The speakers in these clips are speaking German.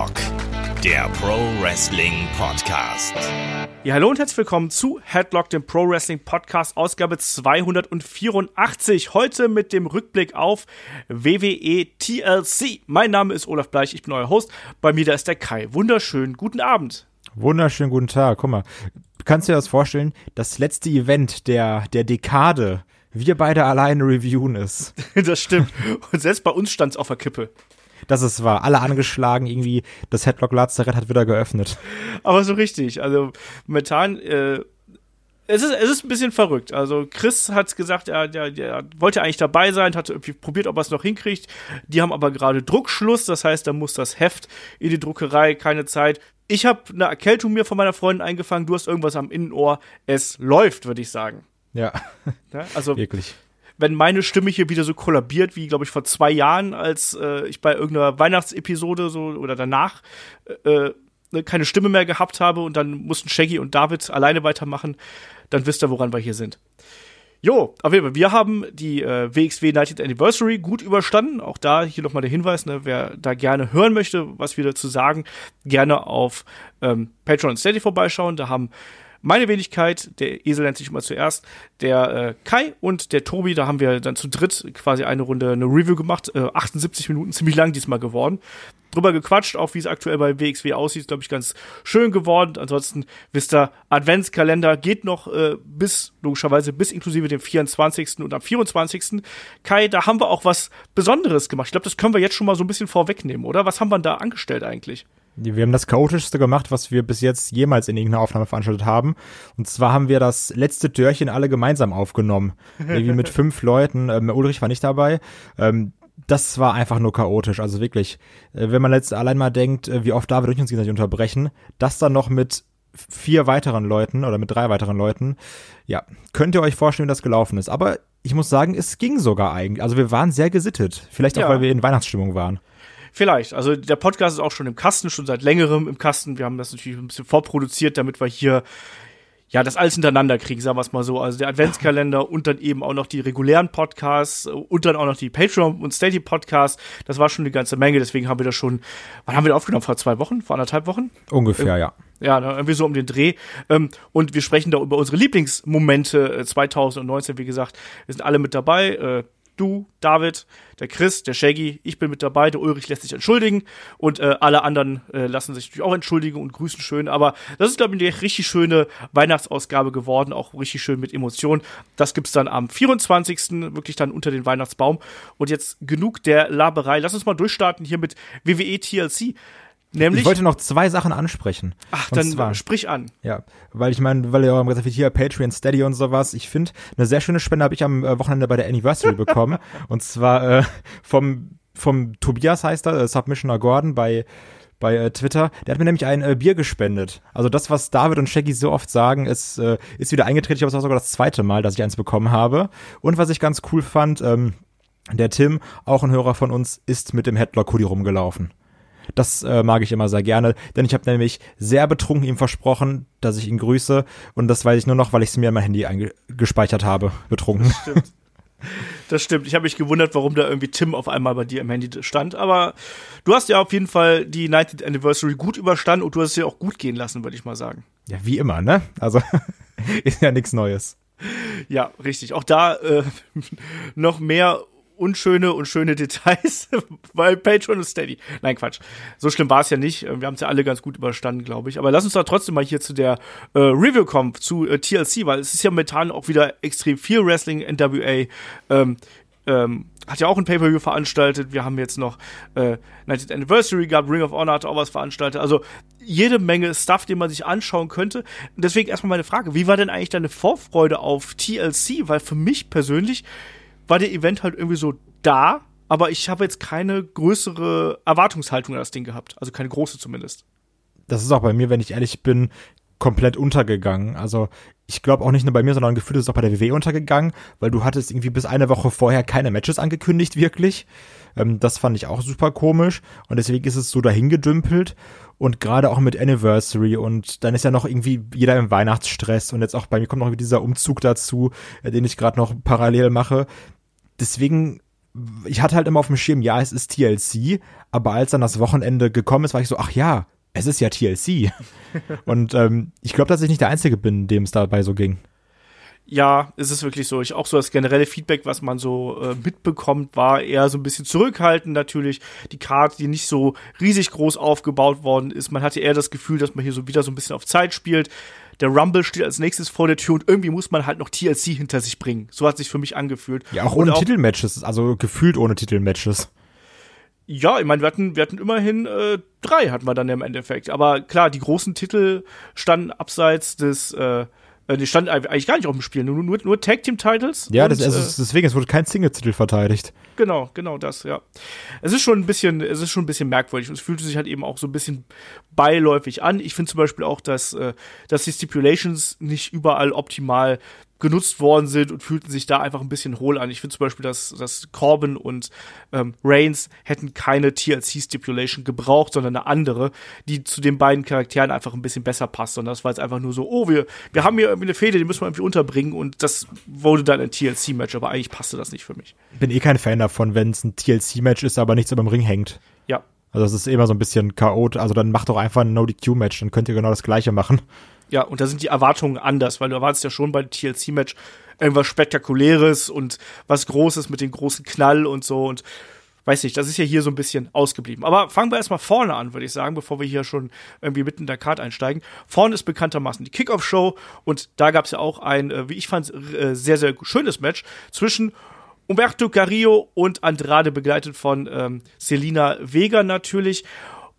Headlock, der Pro Wrestling Podcast. Ja, hallo und herzlich willkommen zu Headlock, dem Pro Wrestling Podcast, Ausgabe 284. Heute mit dem Rückblick auf WWE TLC. Mein Name ist Olaf Bleich, ich bin euer Host. Bei mir da ist der Kai. Wunderschönen guten Abend. Wunderschönen guten Tag. Guck mal, kannst du dir das vorstellen? Das letzte Event der, der Dekade wir beide alleine reviewen ist. das stimmt. Und selbst bei uns stand es auf der Kippe. Das ist wahr. Alle angeschlagen, irgendwie das Headlock Lazarett hat wieder geöffnet. Aber so richtig. Also momentan, äh, es ist, es ist ein bisschen verrückt. Also Chris hat gesagt, er, er, er wollte eigentlich dabei sein, hat irgendwie probiert, ob er es noch hinkriegt. Die haben aber gerade Druckschluss, das heißt, da muss das Heft in die Druckerei, keine Zeit. Ich habe eine Erkältung mir von meiner Freundin eingefangen, du hast irgendwas am Innenohr. Es läuft, würde ich sagen. Ja. ja also wirklich. Wenn meine Stimme hier wieder so kollabiert wie, glaube ich, vor zwei Jahren, als äh, ich bei irgendeiner Weihnachtsepisode so oder danach äh, ne, keine Stimme mehr gehabt habe und dann mussten Shaggy und David alleine weitermachen, dann wisst ihr, woran wir hier sind. Jo, auf jeden Fall, wir haben die äh, WXW 90th Anniversary gut überstanden. Auch da hier nochmal der Hinweis, ne, wer da gerne hören möchte, was wir dazu sagen, gerne auf ähm, Patreon Steady vorbeischauen. Da haben meine Wenigkeit, der Esel nennt sich immer zuerst, der äh, Kai und der Tobi, da haben wir dann zu dritt quasi eine Runde eine Review gemacht, äh, 78 Minuten, ziemlich lang diesmal geworden. Drüber gequatscht, auch wie es aktuell bei WXW aussieht, glaube ich, ganz schön geworden. Ansonsten wisst ihr, Adventskalender geht noch äh, bis, logischerweise, bis inklusive dem 24. und am 24. Kai, da haben wir auch was Besonderes gemacht. Ich glaube, das können wir jetzt schon mal so ein bisschen vorwegnehmen, oder? Was haben wir da angestellt eigentlich? Wir haben das chaotischste gemacht, was wir bis jetzt jemals in irgendeiner Aufnahme veranstaltet haben. Und zwar haben wir das letzte Türchen alle gemeinsam aufgenommen. Irgendwie mit fünf Leuten. Ähm, Ulrich war nicht dabei. Ähm, das war einfach nur chaotisch. Also wirklich, äh, wenn man jetzt allein mal denkt, äh, wie oft David durch uns gegenseitig unterbrechen, das dann noch mit vier weiteren Leuten oder mit drei weiteren Leuten, ja, könnt ihr euch vorstellen, wie das gelaufen ist. Aber ich muss sagen, es ging sogar eigentlich. Also wir waren sehr gesittet. Vielleicht auch, ja. weil wir in Weihnachtsstimmung waren. Vielleicht. Also der Podcast ist auch schon im Kasten, schon seit längerem im Kasten. Wir haben das natürlich ein bisschen vorproduziert, damit wir hier ja, das alles hintereinander kriegen, sagen wir es mal so. Also der Adventskalender und dann eben auch noch die regulären Podcasts und dann auch noch die Patreon und Steady Podcasts. Das war schon eine ganze Menge, deswegen haben wir das schon, wann haben wir das aufgenommen? Vor zwei Wochen? Vor anderthalb Wochen? Ungefähr, ja. Ja, ne, irgendwie so um den Dreh. Ähm, und wir sprechen da über unsere Lieblingsmomente 2019, äh, wie gesagt. Wir sind alle mit dabei. Äh, du, David, der Chris, der Shaggy, ich bin mit dabei, der Ulrich lässt sich entschuldigen und äh, alle anderen äh, lassen sich natürlich auch entschuldigen und grüßen schön. Aber das ist, glaube ich, eine richtig schöne Weihnachtsausgabe geworden, auch richtig schön mit Emotionen. Das gibt's dann am 24. wirklich dann unter den Weihnachtsbaum. Und jetzt genug der Laberei. Lass uns mal durchstarten hier mit WWE TLC. Nämlich, ich wollte noch zwei Sachen ansprechen. Ach, dann zwar, sprich an. Ja, weil ich meine, weil ihr auch gesagt habt, hier Patreon, Steady und sowas. Ich finde, eine sehr schöne Spende habe ich am äh, Wochenende bei der Anniversary bekommen. und zwar äh, vom, vom Tobias heißt er, äh, Submissioner Gordon bei bei äh, Twitter. Der hat mir nämlich ein äh, Bier gespendet. Also das, was David und Shaggy so oft sagen, ist, äh, ist wieder eingetreten. Ich glaube, es war sogar das zweite Mal, dass ich eins bekommen habe. Und was ich ganz cool fand, ähm, der Tim, auch ein Hörer von uns, ist mit dem Headlock-Hoodie rumgelaufen. Das äh, mag ich immer sehr gerne, denn ich habe nämlich sehr betrunken ihm versprochen, dass ich ihn grüße und das weiß ich nur noch, weil ich es mir in mein Handy gespeichert habe, betrunken. Das stimmt. Das stimmt. Ich habe mich gewundert, warum da irgendwie Tim auf einmal bei dir im Handy stand. Aber du hast ja auf jeden Fall die 90th Anniversary gut überstanden und du hast es ja auch gut gehen lassen, würde ich mal sagen. Ja, wie immer, ne? Also ist ja nichts Neues. Ja, richtig. Auch da äh, noch mehr unschöne und schöne Details bei Patreon und Steady. Nein, Quatsch. So schlimm war es ja nicht. Wir haben es ja alle ganz gut überstanden, glaube ich. Aber lass uns da trotzdem mal hier zu der äh, Review kommen, zu äh, TLC, weil es ist ja momentan auch wieder extrem viel Wrestling, NWA. Ähm, ähm, hat ja auch ein Pay-Per-View veranstaltet. Wir haben jetzt noch äh, 90th Anniversary gehabt, Ring of Honor hat auch was veranstaltet. Also jede Menge Stuff, den man sich anschauen könnte. deswegen erstmal meine Frage, wie war denn eigentlich deine Vorfreude auf TLC? Weil für mich persönlich war der Event halt irgendwie so da, aber ich habe jetzt keine größere Erwartungshaltung an das Ding gehabt. Also keine große zumindest. Das ist auch bei mir, wenn ich ehrlich bin, komplett untergegangen. Also ich glaube auch nicht nur bei mir, sondern gefühlt ist es auch bei der WWE untergegangen, weil du hattest irgendwie bis eine Woche vorher keine Matches angekündigt, wirklich. Ähm, das fand ich auch super komisch und deswegen ist es so dahingedümpelt und gerade auch mit Anniversary und dann ist ja noch irgendwie jeder im Weihnachtsstress und jetzt auch bei mir kommt noch dieser Umzug dazu, äh, den ich gerade noch parallel mache deswegen ich hatte halt immer auf dem Schirm, ja, es ist TLC, aber als dann das Wochenende gekommen ist, war ich so, ach ja, es ist ja TLC. und ähm, ich glaube, dass ich nicht der Einzige bin, dem es dabei so ging. Ja, es ist wirklich so. Ich auch so das generelle Feedback, was man so äh, mitbekommt, war eher so ein bisschen zurückhaltend natürlich. Die Karte, die nicht so riesig groß aufgebaut worden ist. Man hatte eher das Gefühl, dass man hier so wieder so ein bisschen auf Zeit spielt. Der Rumble steht als nächstes vor der Tür und irgendwie muss man halt noch TLC hinter sich bringen. So hat sich für mich angefühlt. Ja, auch ohne Titelmatches, also gefühlt ohne Titelmatches. Ja, ich meine, wir hatten, wir hatten immerhin äh, drei hatten wir dann im Endeffekt. Aber klar, die großen Titel standen abseits des äh, äh, die stand eigentlich gar nicht auf dem Spiel, nur, nur, nur Tag Team Titles. Ja, und, das, also äh, deswegen, es wurde kein Single-Titel verteidigt. Genau, genau das, ja. Es ist schon ein bisschen, es ist schon ein bisschen merkwürdig und es fühlte sich halt eben auch so ein bisschen beiläufig an. Ich finde zum Beispiel auch, dass, äh, dass die Stipulations nicht überall optimal genutzt worden sind und fühlten sich da einfach ein bisschen hohl an. Ich finde zum Beispiel, dass, dass Corbin und ähm, Reigns hätten keine TLC-Stipulation gebraucht, sondern eine andere, die zu den beiden Charakteren einfach ein bisschen besser passt. Und das war jetzt einfach nur so, oh, wir, wir haben hier irgendwie eine Fehde, die müssen wir irgendwie unterbringen und das wurde dann ein TLC-Match, aber eigentlich passte das nicht für mich. Bin eh kein Fan davon, wenn es ein TLC-Match ist, aber nichts über dem Ring hängt. Ja. Also das ist immer so ein bisschen chaot. Also dann macht doch einfach ein No-DQ-Match, dann könnt ihr genau das gleiche machen. Ja, und da sind die Erwartungen anders, weil du erwartest ja schon bei TLC-Match irgendwas Spektakuläres und was Großes mit dem großen Knall und so und weiß nicht, das ist ja hier so ein bisschen ausgeblieben. Aber fangen wir erstmal vorne an, würde ich sagen, bevor wir hier schon irgendwie mitten in der Karte einsteigen. Vorne ist bekanntermaßen die Kickoff-Show und da gab es ja auch ein, äh, wie ich fand, äh, sehr, sehr schönes Match zwischen Umberto Carrillo und Andrade, begleitet von ähm, Selina Vega natürlich.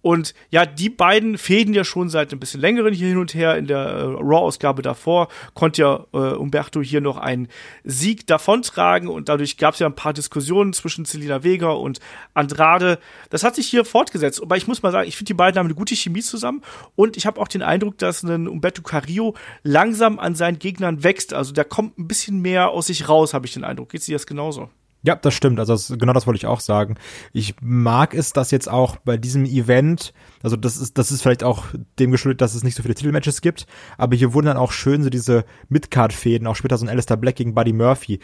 Und ja, die beiden fäden ja schon seit ein bisschen längeren hier hin und her. In der äh, Raw-Ausgabe davor konnte ja äh, Umberto hier noch einen Sieg davontragen und dadurch gab es ja ein paar Diskussionen zwischen Selina Vega und Andrade. Das hat sich hier fortgesetzt. Aber ich muss mal sagen, ich finde die beiden haben eine gute Chemie zusammen und ich habe auch den Eindruck, dass ein Umberto Carrillo langsam an seinen Gegnern wächst. Also der kommt ein bisschen mehr aus sich raus, habe ich den Eindruck. Geht dir das genauso? Ja, das stimmt. Also das, genau das wollte ich auch sagen. Ich mag es, dass jetzt auch bei diesem Event, also das ist, das ist vielleicht auch dem geschuldet, dass es nicht so viele Titelmatches gibt, aber hier wurden dann auch schön so diese Midcard-Fäden, auch später so ein Alistair Black gegen Buddy Murphy.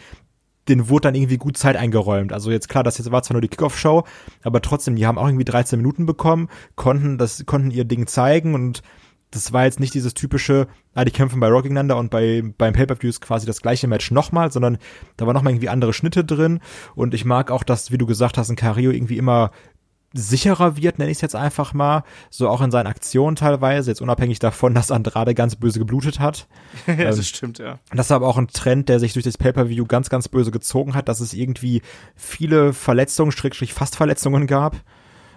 Den wurde dann irgendwie gut Zeit eingeräumt. Also jetzt klar, das jetzt war zwar nur die Kickoff-Show, aber trotzdem, die haben auch irgendwie 13 Minuten bekommen, konnten das, konnten ihr Ding zeigen und das war jetzt nicht dieses typische, ah, die kämpfen bei Rock gegeneinander und bei, beim Pay-Per-View ist quasi das gleiche Match nochmal, sondern da war nochmal irgendwie andere Schnitte drin und ich mag auch, dass, wie du gesagt hast, ein Cario irgendwie immer sicherer wird, nenne ich es jetzt einfach mal, so auch in seinen Aktionen teilweise, jetzt unabhängig davon, dass Andrade ganz böse geblutet hat. ja, das ähm, stimmt, ja. Das ist aber auch ein Trend, der sich durch das Pay-Per-View ganz, ganz böse gezogen hat, dass es irgendwie viele Verletzungen, Schrägstrich Fastverletzungen gab.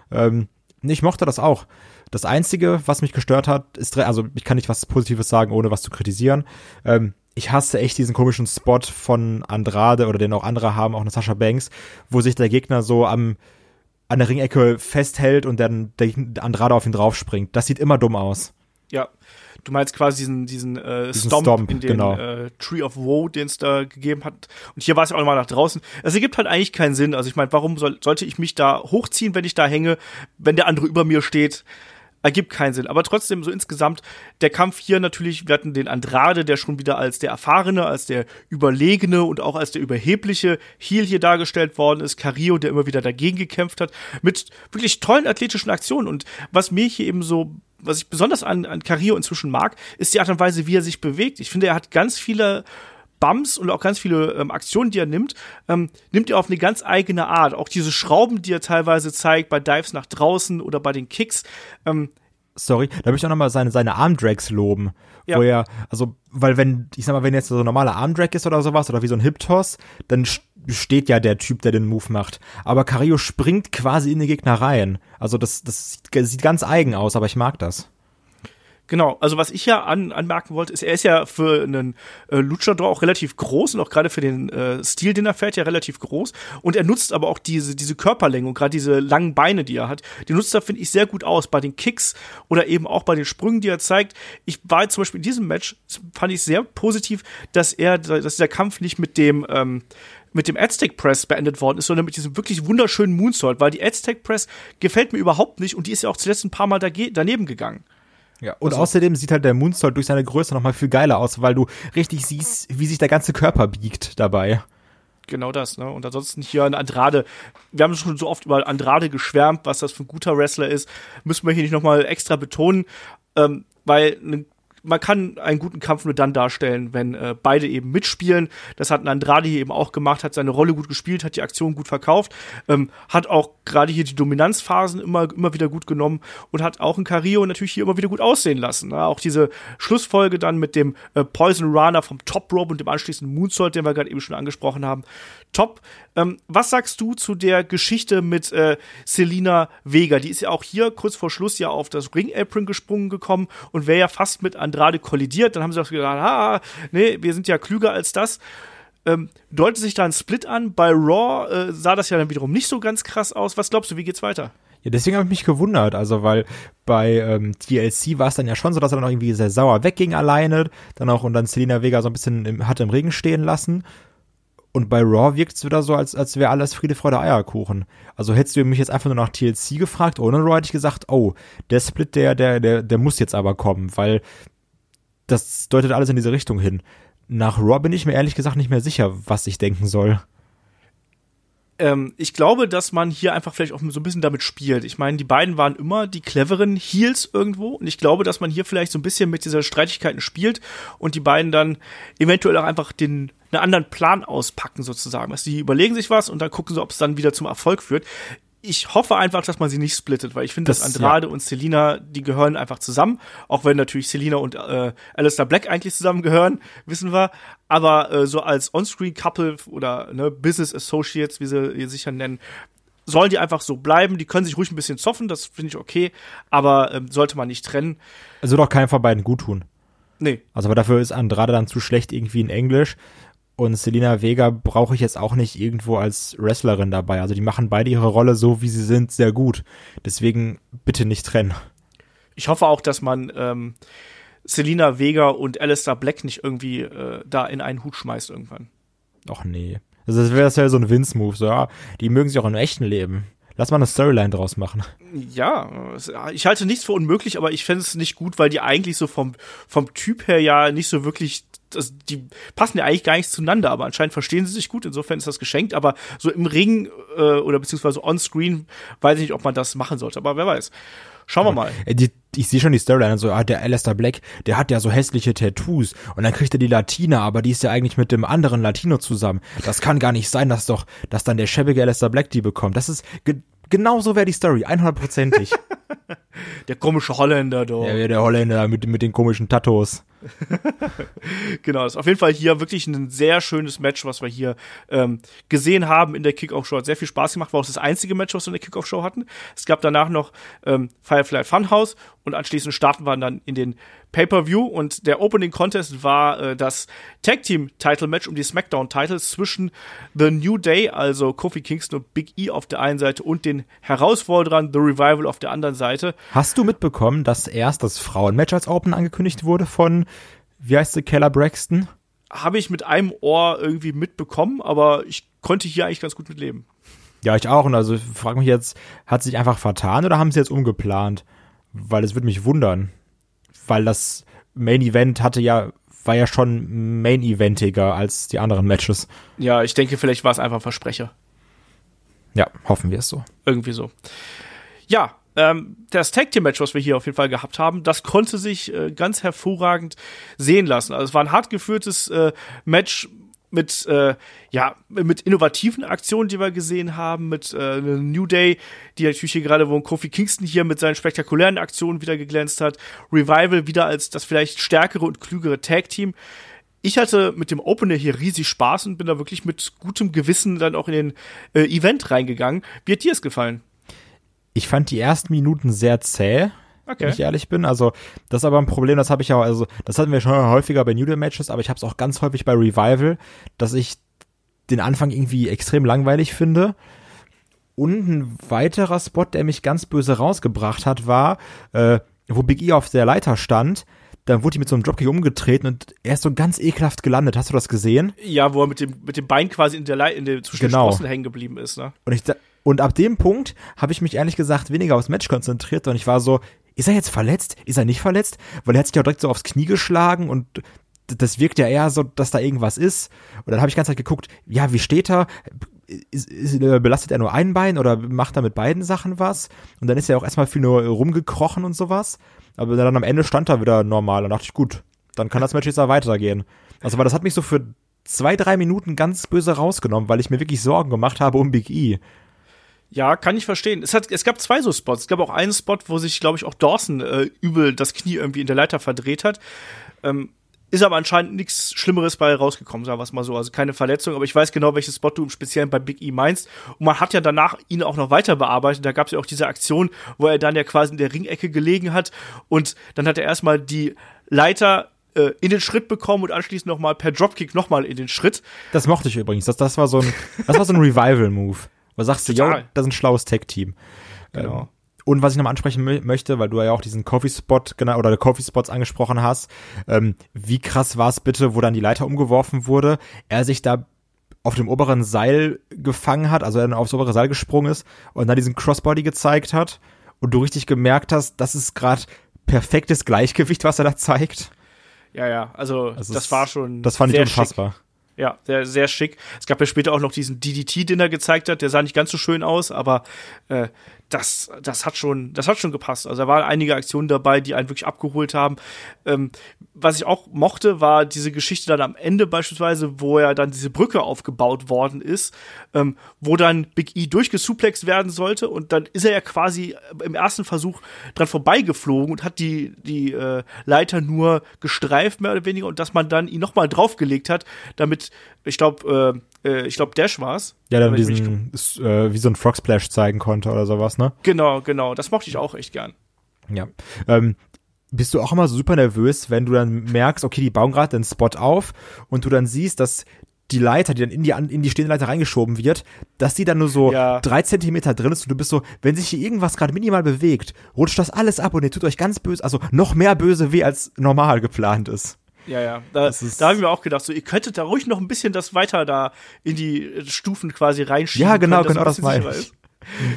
Ähm, ich mochte das auch. Das Einzige, was mich gestört hat, ist, also ich kann nicht was Positives sagen, ohne was zu kritisieren. Ähm, ich hasse echt diesen komischen Spot von Andrade oder den auch andere haben, auch eine Sascha Banks, wo sich der Gegner so am an der Ringecke festhält und dann der Andrade auf ihn draufspringt. Das sieht immer dumm aus. Ja, du meinst quasi diesen, diesen, äh, diesen Stomp, Stomp in den genau. äh, Tree of Woe, den es da gegeben hat. Und hier war es ja auch nochmal nach draußen. Es ergibt halt eigentlich keinen Sinn. Also ich meine, warum soll, sollte ich mich da hochziehen, wenn ich da hänge, wenn der andere über mir steht? Ergibt keinen Sinn. Aber trotzdem, so insgesamt, der Kampf hier natürlich, wir hatten den Andrade, der schon wieder als der Erfahrene, als der Überlegene und auch als der Überhebliche Heel hier dargestellt worden ist. Carillo, der immer wieder dagegen gekämpft hat, mit wirklich tollen athletischen Aktionen. Und was mir hier eben so was ich besonders an, an Carillo inzwischen mag, ist die Art und Weise, wie er sich bewegt. Ich finde, er hat ganz viele Bums und auch ganz viele ähm, Aktionen, die er nimmt, ähm, nimmt er auf eine ganz eigene Art. Auch diese Schrauben, die er teilweise zeigt bei Dives nach draußen oder bei den Kicks. Ähm, Sorry, da möchte ich auch nochmal seine, seine Armdrags loben. Ja. Wo er, also, weil wenn, ich sag mal, wenn jetzt so ein normaler Armdrag ist oder sowas, oder wie so ein Hip-Toss, dann steht ja der Typ, der den Move macht. Aber Carillo springt quasi in den Gegner rein. Also das, das sieht ganz eigen aus, aber ich mag das. Genau, also was ich ja an, anmerken wollte, ist, er ist ja für einen äh, Luchador auch relativ groß und auch gerade für den äh, Stil, den er fährt, ja relativ groß. Und er nutzt aber auch diese, diese Körperlänge und gerade diese langen Beine, die er hat, die nutzt er, finde ich, sehr gut aus bei den Kicks oder eben auch bei den Sprüngen, die er zeigt. Ich war zum Beispiel in diesem Match, fand ich sehr positiv, dass er, dass dieser Kampf nicht mit dem, ähm, mit dem Aztec Press beendet worden ist, sondern mit diesem wirklich wunderschönen Moonsault, weil die Aztec Press gefällt mir überhaupt nicht und die ist ja auch zuletzt ein paar Mal daneben gegangen. Ja, und also, außerdem sieht halt der Moonsault durch seine Größe nochmal viel geiler aus, weil du richtig siehst, wie sich der ganze Körper biegt dabei. Genau das, ne? Und ansonsten hier ein Andrade. Wir haben schon so oft über Andrade geschwärmt, was das für ein guter Wrestler ist. Müssen wir hier nicht nochmal extra betonen, ähm, weil ein man kann einen guten Kampf nur dann darstellen, wenn äh, beide eben mitspielen. Das hat Andrade hier eben auch gemacht, hat seine Rolle gut gespielt, hat die Aktion gut verkauft, ähm, hat auch gerade hier die Dominanzphasen immer, immer wieder gut genommen und hat auch ein Carillo natürlich hier immer wieder gut aussehen lassen. Ne? Auch diese Schlussfolge dann mit dem äh, Poison Runner vom Top Rope und dem anschließenden Moonsault, den wir gerade eben schon angesprochen haben. Top. Ähm, was sagst du zu der Geschichte mit äh, Selina Vega? Die ist ja auch hier kurz vor Schluss ja auf das Ring Apron gesprungen gekommen und wäre ja fast mit Andrade kollidiert. Dann haben sie auch gedacht, ah, nee, wir sind ja klüger als das. Ähm, deutet sich da ein Split an. Bei Raw äh, sah das ja dann wiederum nicht so ganz krass aus. Was glaubst du, wie geht's weiter? Ja, deswegen habe ich mich gewundert, also weil bei ähm, DLC war es dann ja schon so, dass er dann auch irgendwie sehr sauer wegging alleine, dann auch und dann Selina Vega so ein bisschen im, hat im Regen stehen lassen und bei Raw wirkt es wieder so, als, als wäre alles Friede, Freude, Eierkuchen. Also hättest du mich jetzt einfach nur nach TLC gefragt, ohne Raw hätte ich gesagt, oh, der Split, der, der, der, der muss jetzt aber kommen, weil das deutet alles in diese Richtung hin. Nach Raw bin ich mir ehrlich gesagt nicht mehr sicher, was ich denken soll ähm, ich glaube, dass man hier einfach vielleicht auch so ein bisschen damit spielt. Ich meine, die beiden waren immer die cleveren Heels irgendwo und ich glaube, dass man hier vielleicht so ein bisschen mit dieser Streitigkeiten spielt und die beiden dann eventuell auch einfach den einen anderen Plan auspacken sozusagen. Also die überlegen sich was und dann gucken sie, ob es dann wieder zum Erfolg führt ich hoffe einfach, dass man sie nicht splittet, weil ich finde, dass Andrade ja. und Selina, die gehören einfach zusammen. Auch wenn natürlich Selina und äh, Alistair Black eigentlich zusammen gehören, wissen wir. Aber äh, so als On-Screen-Couple oder ne, Business Associates, wie sie sich ja nennen, sollen die einfach so bleiben. Die können sich ruhig ein bisschen zoffen, das finde ich okay. Aber ähm, sollte man nicht trennen. Es wird auch keinem von beiden gut tun. Nee. Also aber dafür ist Andrade dann zu schlecht irgendwie in Englisch. Und Selina Vega brauche ich jetzt auch nicht irgendwo als Wrestlerin dabei. Also die machen beide ihre Rolle so, wie sie sind, sehr gut. Deswegen bitte nicht trennen. Ich hoffe auch, dass man ähm, Selina Vega und Alistair Black nicht irgendwie äh, da in einen Hut schmeißt irgendwann. Och nee. Also das wäre ja so ein Vince-Move. So, ja, die mögen sich auch im echten Leben. Lass mal eine Storyline draus machen. Ja, ich halte nichts für unmöglich, aber ich fände es nicht gut, weil die eigentlich so vom, vom Typ her ja nicht so wirklich das, die passen ja eigentlich gar nicht zueinander, aber anscheinend verstehen sie sich gut, insofern ist das geschenkt, aber so im Ring äh, oder beziehungsweise on-screen weiß ich nicht, ob man das machen sollte, aber wer weiß. Schauen wir mal. Die, ich sehe schon die Storyline, so, ah, der Alistair Black, der hat ja so hässliche Tattoos und dann kriegt er die Latina, aber die ist ja eigentlich mit dem anderen Latino zusammen. Das kann gar nicht sein, dass doch, dass dann der schäbige Alistair Black die bekommt. Das ist, genau so wäre die Story, 100%ig. der komische Holländer, doch. Ja, der Holländer mit, mit den komischen Tattoos. genau, das ist auf jeden Fall hier wirklich ein sehr schönes Match, was wir hier ähm, gesehen haben in der Kickoff-Show. Hat sehr viel Spaß gemacht, war auch das einzige Match, was wir in der Kickoff-Show hatten. Es gab danach noch ähm, Firefly Funhouse und anschließend starten wir dann in den Pay-Per-View und der Opening Contest war äh, das Tag Team Title Match um die SmackDown Titles zwischen The New Day, also Kofi Kingston und Big E auf der einen Seite und den Herausforderern The Revival auf der anderen Seite. Hast du mitbekommen, dass erst das Frauenmatch als Open angekündigt wurde von, wie heißt sie, Keller Braxton? Habe ich mit einem Ohr irgendwie mitbekommen, aber ich konnte hier eigentlich ganz gut mitleben. Ja, ich auch. Und also frage mich jetzt, hat sich einfach vertan oder haben sie jetzt umgeplant? Weil es würde mich wundern weil das Main Event hatte ja war ja schon Main Eventiger als die anderen Matches. Ja, ich denke, vielleicht war es einfach ein Versprecher. Ja, hoffen wir es so. Irgendwie so. Ja, ähm, das Tag Team Match, was wir hier auf jeden Fall gehabt haben, das konnte sich äh, ganz hervorragend sehen lassen. Also es war ein hart geführtes äh, Match mit äh, ja mit innovativen Aktionen, die wir gesehen haben, mit äh, New Day, die natürlich hier gerade, wo Kofi Kingston hier mit seinen spektakulären Aktionen wieder geglänzt hat, Revival wieder als das vielleicht stärkere und klügere Tag Team. Ich hatte mit dem Opener hier riesig Spaß und bin da wirklich mit gutem Gewissen dann auch in den äh, Event reingegangen. Wie hat dir es gefallen? Ich fand die ersten Minuten sehr zäh. Okay. Wenn ich ehrlich bin. Also, das ist aber ein Problem, das habe ich auch, also, das hatten wir schon häufiger bei New Day Matches, aber ich habe es auch ganz häufig bei Revival, dass ich den Anfang irgendwie extrem langweilig finde. Und ein weiterer Spot, der mich ganz böse rausgebracht hat, war, äh, wo Big E auf der Leiter stand, dann wurde die mit so einem Dropkick umgetreten und er ist so ganz ekelhaft gelandet. Hast du das gesehen? Ja, wo er mit dem, mit dem Bein quasi in der, Le in der zwischen genau. den hängen geblieben ist, ne? Und ich, und ab dem Punkt habe ich mich ehrlich gesagt weniger aufs Match konzentriert und ich war so, ist er jetzt verletzt? Ist er nicht verletzt? Weil er hat sich ja direkt so aufs Knie geschlagen und das wirkt ja eher so, dass da irgendwas ist. Und dann habe ich die ganze Zeit geguckt, ja, wie steht er? Ist, ist, äh, belastet er nur ein Bein oder macht er mit beiden Sachen was? Und dann ist er auch erstmal viel nur rumgekrochen und sowas. Aber dann am Ende stand er wieder normal. Und dachte ich, gut, dann kann das Match jetzt da weitergehen. Also, weil das hat mich so für zwei, drei Minuten ganz böse rausgenommen, weil ich mir wirklich Sorgen gemacht habe um Big E. Ja, kann ich verstehen. Es, hat, es gab zwei so Spots. Es gab auch einen Spot, wo sich, glaube ich, auch Dawson äh, übel das Knie irgendwie in der Leiter verdreht hat. Ähm, ist aber anscheinend nichts Schlimmeres bei rausgekommen, sagen wir es mal so. Also keine Verletzung, aber ich weiß genau, welches Spot du im Speziellen bei Big E meinst. Und man hat ja danach ihn auch noch weiter bearbeitet. Da gab es ja auch diese Aktion, wo er dann ja quasi in der Ringecke gelegen hat. Und dann hat er erstmal die Leiter äh, in den Schritt bekommen und anschließend nochmal per Dropkick nochmal in den Schritt. Das mochte ich übrigens. Das, das war so ein, das war so ein Revival-Move. Wo sagst du, ja, das ist ein schlaues Tech-Team. Genau. Ähm, und was ich noch mal ansprechen möchte, weil du ja auch diesen Coffee-Spot genau, oder Coffee-Spots angesprochen hast, ähm, wie krass war es bitte, wo dann die Leiter umgeworfen wurde, er sich da auf dem oberen Seil gefangen hat, also er dann aufs obere Seil gesprungen ist und dann diesen Crossbody gezeigt hat und du richtig gemerkt hast, das ist gerade perfektes Gleichgewicht, was er da zeigt. Ja, ja, also, also das war schon. Das fand ich unfassbar. Schick. Ja, sehr, sehr schick. Es gab ja später auch noch diesen DDT, den er gezeigt hat. Der sah nicht ganz so schön aus, aber äh, das, das hat schon, das hat schon gepasst. Also da waren einige Aktionen dabei, die einen wirklich abgeholt haben. Ähm, was ich auch mochte, war diese Geschichte dann am Ende beispielsweise, wo ja dann diese Brücke aufgebaut worden ist, ähm, wo dann Big E durchgesuplext werden sollte und dann ist er ja quasi im ersten Versuch dran vorbeigeflogen und hat die, die äh, Leiter nur gestreift, mehr oder weniger, und dass man dann ihn nochmal draufgelegt hat, damit, ich glaube, äh, äh, ich glaube, Dash war's. Ja, dann diesen, äh, wie so ein Frog Splash zeigen konnte oder sowas, ne? Genau, genau. Das mochte ich auch echt gern. Ja. Ähm, bist du auch immer super nervös, wenn du dann merkst, okay, die bauen gerade den Spot auf und du dann siehst, dass die Leiter, die dann in die, in die stehende Leiter reingeschoben wird, dass die dann nur so ja. drei Zentimeter drin ist und du bist so, wenn sich hier irgendwas gerade minimal bewegt, rutscht das alles ab und ihr tut euch ganz böse, also noch mehr böse weh als normal geplant ist. Ja, ja. Da, da haben wir auch gedacht, so, ihr könntet da ruhig noch ein bisschen das weiter da in die Stufen quasi reinschieben. Ja, genau, können, genau das meine ich.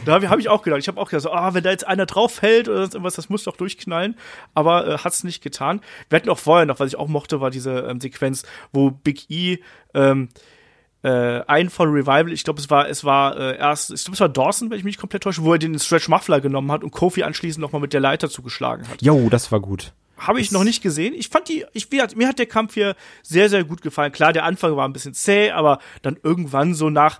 Da habe hab ich auch gedacht. Ich habe auch gedacht, so, ah, wenn da jetzt einer drauf fällt oder irgendwas, das muss doch durchknallen. Aber äh, hat's nicht getan. Wir hatten auch vorher noch, was ich auch mochte, war diese ähm, Sequenz, wo Big E ähm, äh, einen von Revival, ich glaube, es war, es war äh, erst, ich glaube, es war Dawson, wenn ich mich komplett täusche, wo er den Stretch Muffler genommen hat und Kofi anschließend nochmal mit der Leiter zugeschlagen hat. Jo, das war gut. Habe ich noch nicht gesehen. Ich fand die, ich, mir hat der Kampf hier sehr, sehr gut gefallen. Klar, der Anfang war ein bisschen zäh, aber dann irgendwann so nach,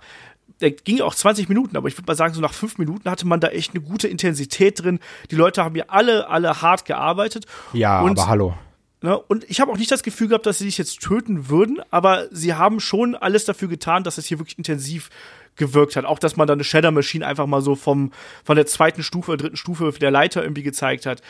der ging auch 20 Minuten, aber ich würde mal sagen, so nach fünf Minuten hatte man da echt eine gute Intensität drin. Die Leute haben hier alle, alle hart gearbeitet. Ja, und, aber hallo. Ne, und ich habe auch nicht das Gefühl gehabt, dass sie sich jetzt töten würden, aber sie haben schon alles dafür getan, dass es hier wirklich intensiv gewirkt hat. Auch, dass man dann eine Shadow Machine einfach mal so vom, von der zweiten Stufe, dritten Stufe der Leiter irgendwie gezeigt hat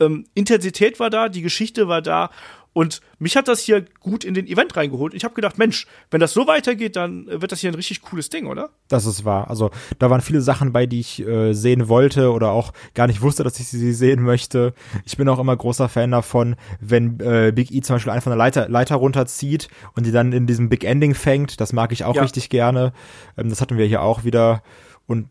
ähm, Intensität war da, die Geschichte war da und mich hat das hier gut in den Event reingeholt. Ich habe gedacht, Mensch, wenn das so weitergeht, dann wird das hier ein richtig cooles Ding, oder? Das ist wahr. Also da waren viele Sachen bei, die ich äh, sehen wollte oder auch gar nicht wusste, dass ich sie sehen möchte. Ich bin auch immer großer Fan davon, wenn äh, Big E zum Beispiel einfach eine Leiter, Leiter runterzieht und die dann in diesem Big Ending fängt. Das mag ich auch ja. richtig gerne. Ähm, das hatten wir hier auch wieder. Und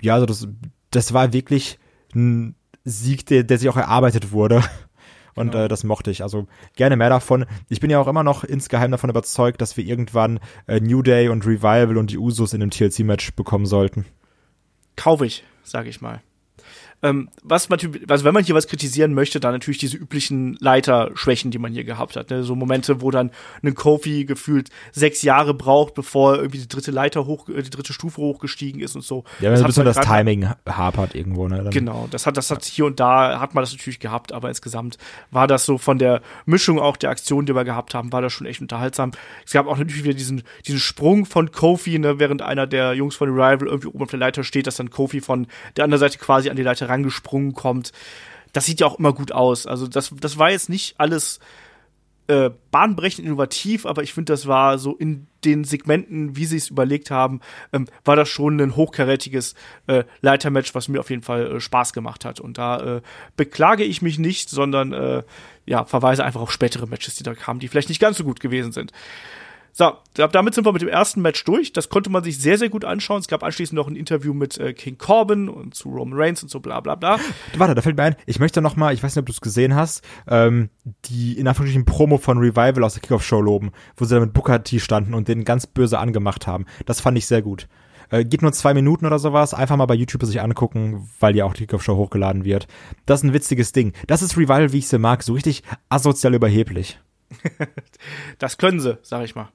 ja, also das, das war wirklich ein Sieg, der, der sich auch erarbeitet wurde. Und genau. äh, das mochte ich. Also gerne mehr davon. Ich bin ja auch immer noch insgeheim davon überzeugt, dass wir irgendwann äh, New Day und Revival und die Usos in einem TLC-Match bekommen sollten. Kaufe ich, sage ich mal. Ähm, was man, also wenn man hier was kritisieren möchte, dann natürlich diese üblichen Leiterschwächen, die man hier gehabt hat. Ne? So Momente, wo dann ein Kofi gefühlt sechs Jahre braucht, bevor irgendwie die dritte Leiter hoch, äh, die dritte Stufe hochgestiegen ist und so. Ja, wenn das, das, das Timing hapert irgendwo, ne? Dann genau, das hat, das hat hier und da hat man das natürlich gehabt, aber insgesamt war das so von der Mischung auch der Aktionen, die wir gehabt haben, war das schon echt unterhaltsam. Es gab auch natürlich wieder diesen, diesen Sprung von Kofi, ne, während einer der Jungs von Rival irgendwie oben auf der Leiter steht, dass dann Kofi von der anderen Seite quasi an die Leiter rangesprungen kommt. Das sieht ja auch immer gut aus. Also das, das war jetzt nicht alles äh, bahnbrechend innovativ, aber ich finde, das war so in den Segmenten, wie sie es überlegt haben, ähm, war das schon ein hochkarätiges äh, Leitermatch, was mir auf jeden Fall äh, Spaß gemacht hat. Und da äh, beklage ich mich nicht, sondern äh, ja, verweise einfach auf spätere Matches, die da kamen, die vielleicht nicht ganz so gut gewesen sind. So, damit sind wir mit dem ersten Match durch. Das konnte man sich sehr, sehr gut anschauen. Es gab anschließend noch ein Interview mit äh, King Corbin und zu Roman Reigns und so bla bla bla. Warte, da fällt mir ein, ich möchte noch mal, ich weiß nicht, ob du es gesehen hast, ähm, die in Anführungsstrichen Promo von Revival aus der Kickoff-Show loben, wo sie da mit Booker T standen und den ganz böse angemacht haben. Das fand ich sehr gut. Äh, geht nur zwei Minuten oder sowas. Einfach mal bei YouTube sich angucken, weil ja auch die Kickoff-Show hochgeladen wird. Das ist ein witziges Ding. Das ist Revival, wie ich sie mag. So richtig asozial überheblich. das können sie, sag ich mal.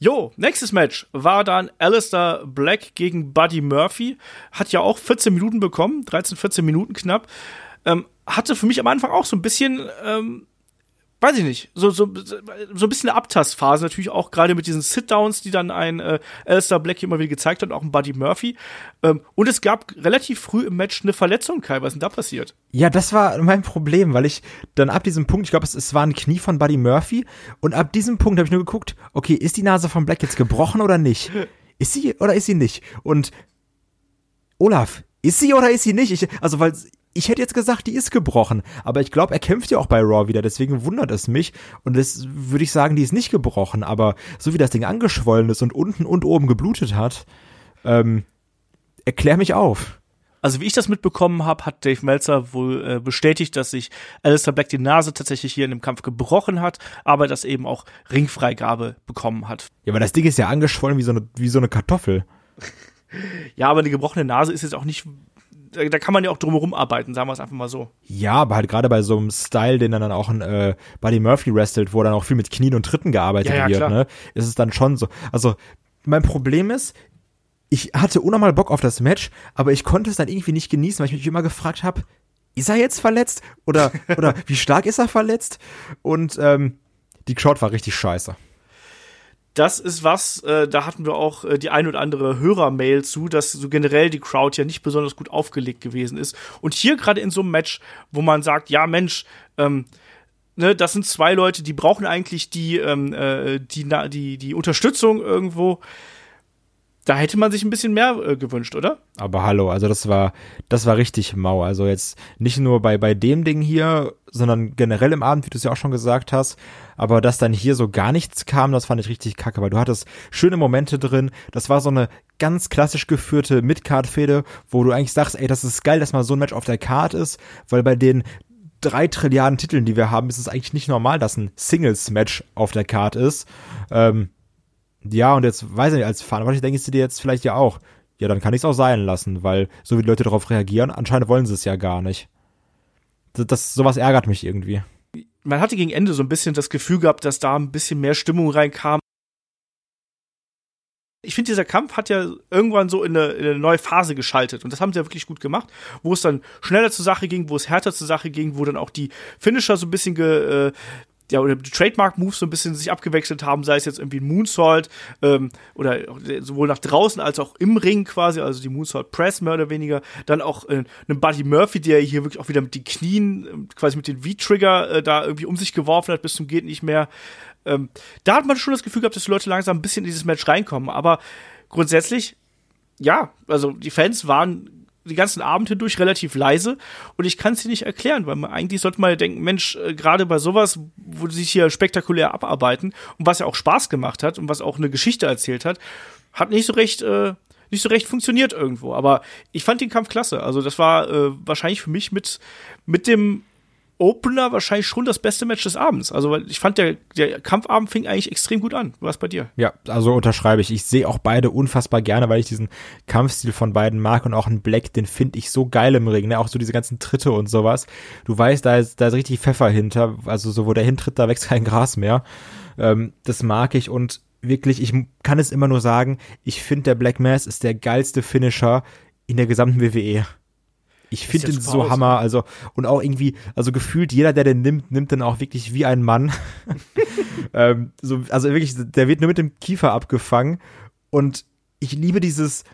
Jo, nächstes Match war dann Alistair Black gegen Buddy Murphy. Hat ja auch 14 Minuten bekommen, 13, 14 Minuten knapp. Ähm, hatte für mich am Anfang auch so ein bisschen ähm, weiß ich nicht, so, so, so ein bisschen eine Abtastphase natürlich auch gerade mit diesen Sit-Downs, die dann ein äh, Alistair Black immer wieder gezeigt hat, auch ein Buddy Murphy. Ähm, und es gab relativ früh im Match eine Verletzung, Kai. Was ist denn da passiert? Ja, das war mein Problem, weil ich dann ab diesem Punkt, ich glaube, es, es war ein Knie von Buddy Murphy und ab diesem Punkt habe ich nur geguckt, okay, ist die Nase von Black jetzt gebrochen oder nicht? Ist sie oder ist sie nicht? Und Olaf, ist sie oder ist sie nicht? Ich, also, weil ich hätte jetzt gesagt, die ist gebrochen, aber ich glaube, er kämpft ja auch bei Raw wieder, deswegen wundert es mich und das würde ich sagen, die ist nicht gebrochen, aber so wie das Ding angeschwollen ist und unten und oben geblutet hat, ähm, erklär mich auf. Also wie ich das mitbekommen habe, hat Dave Meltzer wohl äh, bestätigt, dass sich Alistair Black die Nase tatsächlich hier in dem Kampf gebrochen hat, aber dass eben auch Ringfreigabe bekommen hat. Ja, aber das Ding ist ja angeschwollen wie so eine, wie so eine Kartoffel. ja, aber eine gebrochene Nase ist jetzt auch nicht da kann man ja auch drumherum arbeiten, sagen wir es einfach mal so. Ja, aber halt gerade bei so einem Style, den dann auch ein äh, Buddy Murphy wrestelt, wo dann auch viel mit Knien und Tritten gearbeitet ja, ja, wird, ne, ist es dann schon so. Also mein Problem ist, ich hatte unnormal Bock auf das Match, aber ich konnte es dann irgendwie nicht genießen, weil ich mich immer gefragt habe, ist er jetzt verletzt oder oder wie stark ist er verletzt? Und ähm, die Crowd war richtig scheiße das ist was, äh, da hatten wir auch äh, die ein oder andere Hörermail zu, dass so generell die Crowd ja nicht besonders gut aufgelegt gewesen ist. Und hier gerade in so einem Match, wo man sagt, ja Mensch, ähm, ne, das sind zwei Leute, die brauchen eigentlich die, ähm, äh, die, die, die Unterstützung irgendwo. Da hätte man sich ein bisschen mehr äh, gewünscht, oder? Aber hallo, also das war, das war richtig mau. Also jetzt nicht nur bei, bei dem Ding hier, sondern generell im Abend, wie du es ja auch schon gesagt hast. Aber dass dann hier so gar nichts kam, das fand ich richtig kacke, weil du hattest schöne Momente drin. Das war so eine ganz klassisch geführte Mid-Card-Fehde, wo du eigentlich sagst, ey, das ist geil, dass mal so ein Match auf der Card ist, weil bei den drei Trilliarden Titeln, die wir haben, ist es eigentlich nicht normal, dass ein Singles-Match auf der Card ist. Ähm, ja, und jetzt weiß ich nicht, als Verantwortlich denkst du dir jetzt vielleicht ja auch, ja, dann kann ich es auch sein lassen, weil so wie die Leute darauf reagieren, anscheinend wollen sie es ja gar nicht. Das, das, sowas ärgert mich irgendwie. Man hatte gegen Ende so ein bisschen das Gefühl gehabt, dass da ein bisschen mehr Stimmung reinkam. Ich finde, dieser Kampf hat ja irgendwann so in eine, in eine, neue Phase geschaltet und das haben sie ja wirklich gut gemacht, wo es dann schneller zur Sache ging, wo es härter zur Sache ging, wo dann auch die Finisher so ein bisschen ge, äh, ja, oder die Trademark-Moves so ein bisschen sich abgewechselt haben, sei es jetzt irgendwie ein Moonsault ähm, oder sowohl nach draußen als auch im Ring quasi, also die Moonsault Press mehr oder weniger. Dann auch äh, einen Buddy Murphy, der hier wirklich auch wieder mit den Knien, äh, quasi mit den V-Trigger äh, da irgendwie um sich geworfen hat bis zum geht nicht mehr. Ähm, da hat man schon das Gefühl gehabt, dass die Leute langsam ein bisschen in dieses Match reinkommen. Aber grundsätzlich, ja, also die Fans waren den ganzen Abend hindurch relativ leise und ich kann es dir nicht erklären, weil man eigentlich sollte man ja denken, Mensch, äh, gerade bei sowas, wo die sich hier spektakulär abarbeiten und was ja auch Spaß gemacht hat und was auch eine Geschichte erzählt hat, hat nicht so recht äh, nicht so recht funktioniert irgendwo. Aber ich fand den Kampf klasse. Also das war äh, wahrscheinlich für mich mit mit dem Opener wahrscheinlich schon das beste Match des Abends. Also weil ich fand, der, der Kampfabend fing eigentlich extrem gut an. Was bei dir? Ja, also unterschreibe ich. Ich sehe auch beide unfassbar gerne, weil ich diesen Kampfstil von beiden mag und auch einen Black, den finde ich so geil im Ring. Ne? Auch so diese ganzen Tritte und sowas. Du weißt, da ist, da ist richtig Pfeffer hinter. Also so, wo der hintritt, da wächst kein Gras mehr. Ähm, das mag ich und wirklich, ich kann es immer nur sagen, ich finde, der Black Mass ist der geilste Finisher in der gesamten WWE. Ich finde den so Hammer, also und auch irgendwie, also gefühlt jeder, der den nimmt, nimmt den auch wirklich wie ein Mann. ähm, so, also wirklich, der wird nur mit dem Kiefer abgefangen und ich liebe dieses,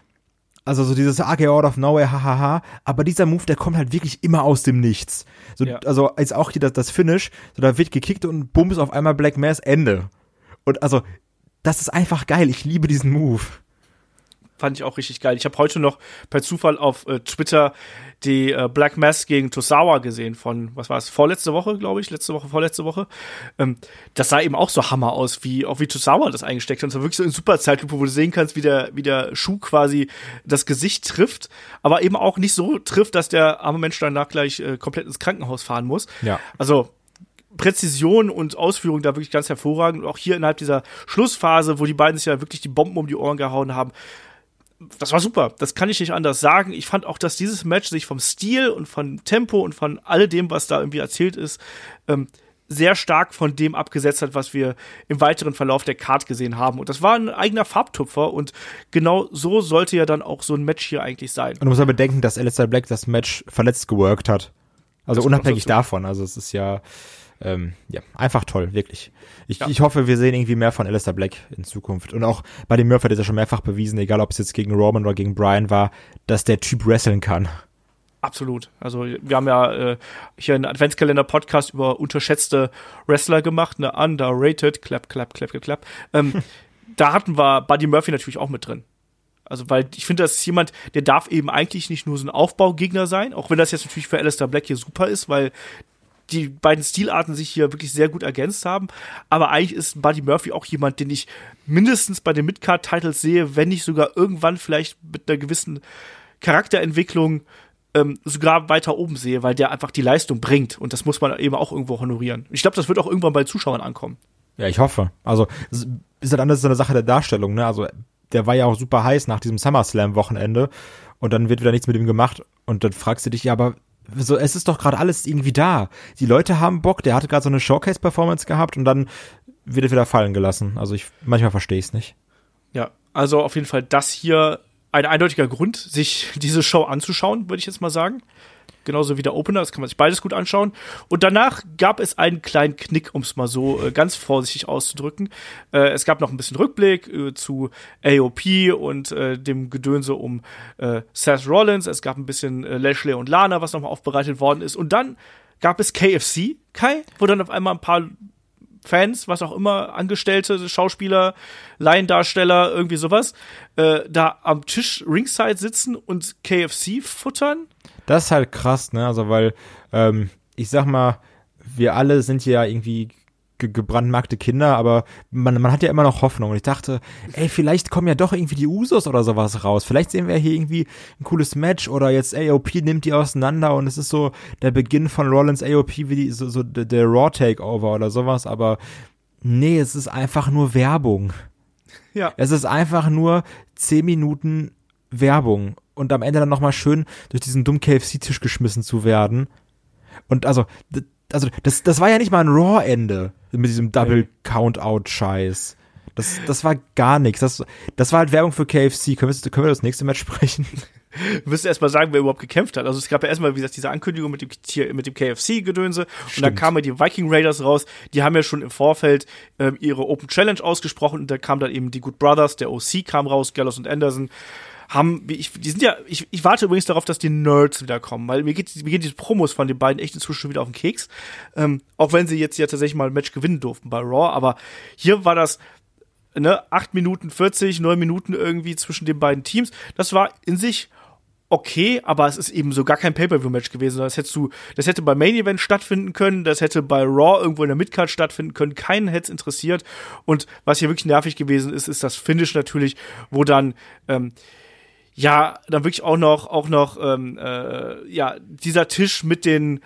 also so dieses AK out of nowhere, hahaha, aber dieser Move, der kommt halt wirklich immer aus dem Nichts. So, ja. Also jetzt auch hier das, das Finish, so da wird gekickt und bums auf einmal Black Mass Ende. Und also, das ist einfach geil, ich liebe diesen Move fand ich auch richtig geil. Ich habe heute noch per Zufall auf äh, Twitter die äh, Black Mass gegen Tosawa gesehen von, was war es, vorletzte Woche, glaube ich, letzte Woche, vorletzte Woche. Ähm, das sah eben auch so Hammer aus, wie auch wie Tosawa das eingesteckt hat. Und es war wirklich so in super Zeitlupe, wo du sehen kannst, wie der, wie der Schuh quasi das Gesicht trifft, aber eben auch nicht so trifft, dass der arme Mensch danach gleich äh, komplett ins Krankenhaus fahren muss. Ja. Also Präzision und Ausführung da wirklich ganz hervorragend. Und auch hier innerhalb dieser Schlussphase, wo die beiden sich ja wirklich die Bomben um die Ohren gehauen haben, das war super. Das kann ich nicht anders sagen. Ich fand auch, dass dieses Match sich vom Stil und von Tempo und von all dem, was da irgendwie erzählt ist, ähm, sehr stark von dem abgesetzt hat, was wir im weiteren Verlauf der Card gesehen haben. Und das war ein eigener Farbtupfer und genau so sollte ja dann auch so ein Match hier eigentlich sein. Und du musst ja bedenken, dass Alistair Black das Match verletzt geworkt hat. Also Das unabhängig davon. Also es ist ja, ähm, ja, einfach toll, wirklich. Ich, Ja. ich hoffe, wir sehen irgendwie mehr von Alistair Black in Zukunft. Und auch bei dem Murphy hat er ja schon mehrfach bewiesen, egal ob es jetzt gegen Roman oder gegen Brian war, dass der Typ wresteln kann. Absolut. Also wir haben ja äh, hier einen Adventskalender-Podcast über unterschätzte Wrestler gemacht, eine underrated, clap, clap, clap, clap, clap. Ähm, da hatten wir Buddy Murphy natürlich auch mit drin. Also, weil ich finde, das ist jemand, der darf eben eigentlich nicht nur so ein Aufbaugegner sein, auch wenn das jetzt natürlich für Alistair Black hier super ist, weil die beiden Stilarten sich hier wirklich sehr gut ergänzt haben. Aber eigentlich ist Buddy Murphy auch jemand, den ich mindestens bei den Midcard-Titles sehe, wenn nicht sogar irgendwann vielleicht mit einer gewissen Charakterentwicklung ähm, sogar weiter oben sehe, weil der einfach die Leistung bringt. Und das muss man eben auch irgendwo honorieren. Ich glaube, das wird auch irgendwann bei Zuschauern ankommen. Ja, ich hoffe. Also, ist halt anders so eine Sache der Darstellung, ne? Also, der war ja auch super heiß nach diesem SummerSlam-Wochenende und dann wird wieder nichts mit ihm gemacht und dann fragst du dich, ja, aber so, es ist doch gerade alles irgendwie da. Die Leute haben Bock, der hatte gerade so eine Showcase-Performance gehabt und dann wird er wieder fallen gelassen. Also, ich, manchmal verstehe es nicht. Ja, also auf jeden Fall das hier ein eindeutiger Grund, sich diese Show anzuschauen, würde ich jetzt mal sagen. Genauso wie der Opener, das kann man sich beides gut anschauen. Und danach gab es einen kleinen Knick, um es mal so äh, ganz vorsichtig auszudrücken. Äh, es gab noch ein bisschen Rückblick äh, zu AOP und äh, dem Gedönse um äh, Seth Rollins. Es gab ein bisschen äh, Lashley und Lana, was nochmal aufbereitet worden ist. Und dann gab es KFC, Kai, wo dann auf einmal ein paar Fans, was auch immer, Angestellte, Schauspieler, Laiendarsteller, irgendwie sowas, äh, da am Tisch ringside sitzen und KFC futtern. Das ist halt krass, ne? Also, weil, ähm, ich sag mal, wir alle sind ja irgendwie ge gebrandmarkte Kinder, aber man, man hat ja immer noch Hoffnung. Und ich dachte, ey, vielleicht kommen ja doch irgendwie die Usos oder sowas raus. Vielleicht sehen wir hier irgendwie ein cooles Match oder jetzt AOP nimmt die auseinander und es ist so der Beginn von Rollins AOP wie die, so, so der, Raw Takeover oder sowas, aber nee, es ist einfach nur Werbung. Ja. Es ist einfach nur 10 Minuten Werbung und am Ende dann nochmal schön durch diesen dummen KFC-Tisch geschmissen zu werden. Und also, also das, das war ja nicht mal ein Raw-Ende mit diesem Double-Count-Out-Scheiß. Das, das war gar nichts. Das, das war halt Werbung für KFC. Können wir, können wir das nächste Match sprechen? Wir müssen erstmal sagen, wer überhaupt gekämpft hat. Also es gab ja erstmal, wie gesagt, diese Ankündigung mit dem, mit dem KFC-Gedönse. Und dann kamen ja die Viking Raiders raus. Die haben ja schon im Vorfeld ähm, ihre Open Challenge ausgesprochen. Und da kam dann eben die Good Brothers, der OC kam raus, Gallows und Anderson. Haben, ich, die sind ja, ich, ich warte übrigens darauf, dass die Nerds wieder kommen, weil mir geht, mir geht diese Promos von den beiden echt inzwischen wieder auf den Keks. Ähm, auch wenn sie jetzt ja tatsächlich mal ein Match gewinnen durften bei Raw, aber hier war das, ne, 8 Minuten 40, 9 Minuten irgendwie zwischen den beiden Teams. Das war in sich okay, aber es ist eben so gar kein Pay-Per-View-Match gewesen. Das hättest du, das hätte bei Main Event stattfinden können, das hätte bei Raw irgendwo in der Midcard stattfinden können, keinen hätte es interessiert. Und was hier wirklich nervig gewesen ist, ist das Finish natürlich, wo dann, ähm, ja, dann wirklich auch noch, auch noch, ähm, äh, ja, dieser Tisch mit den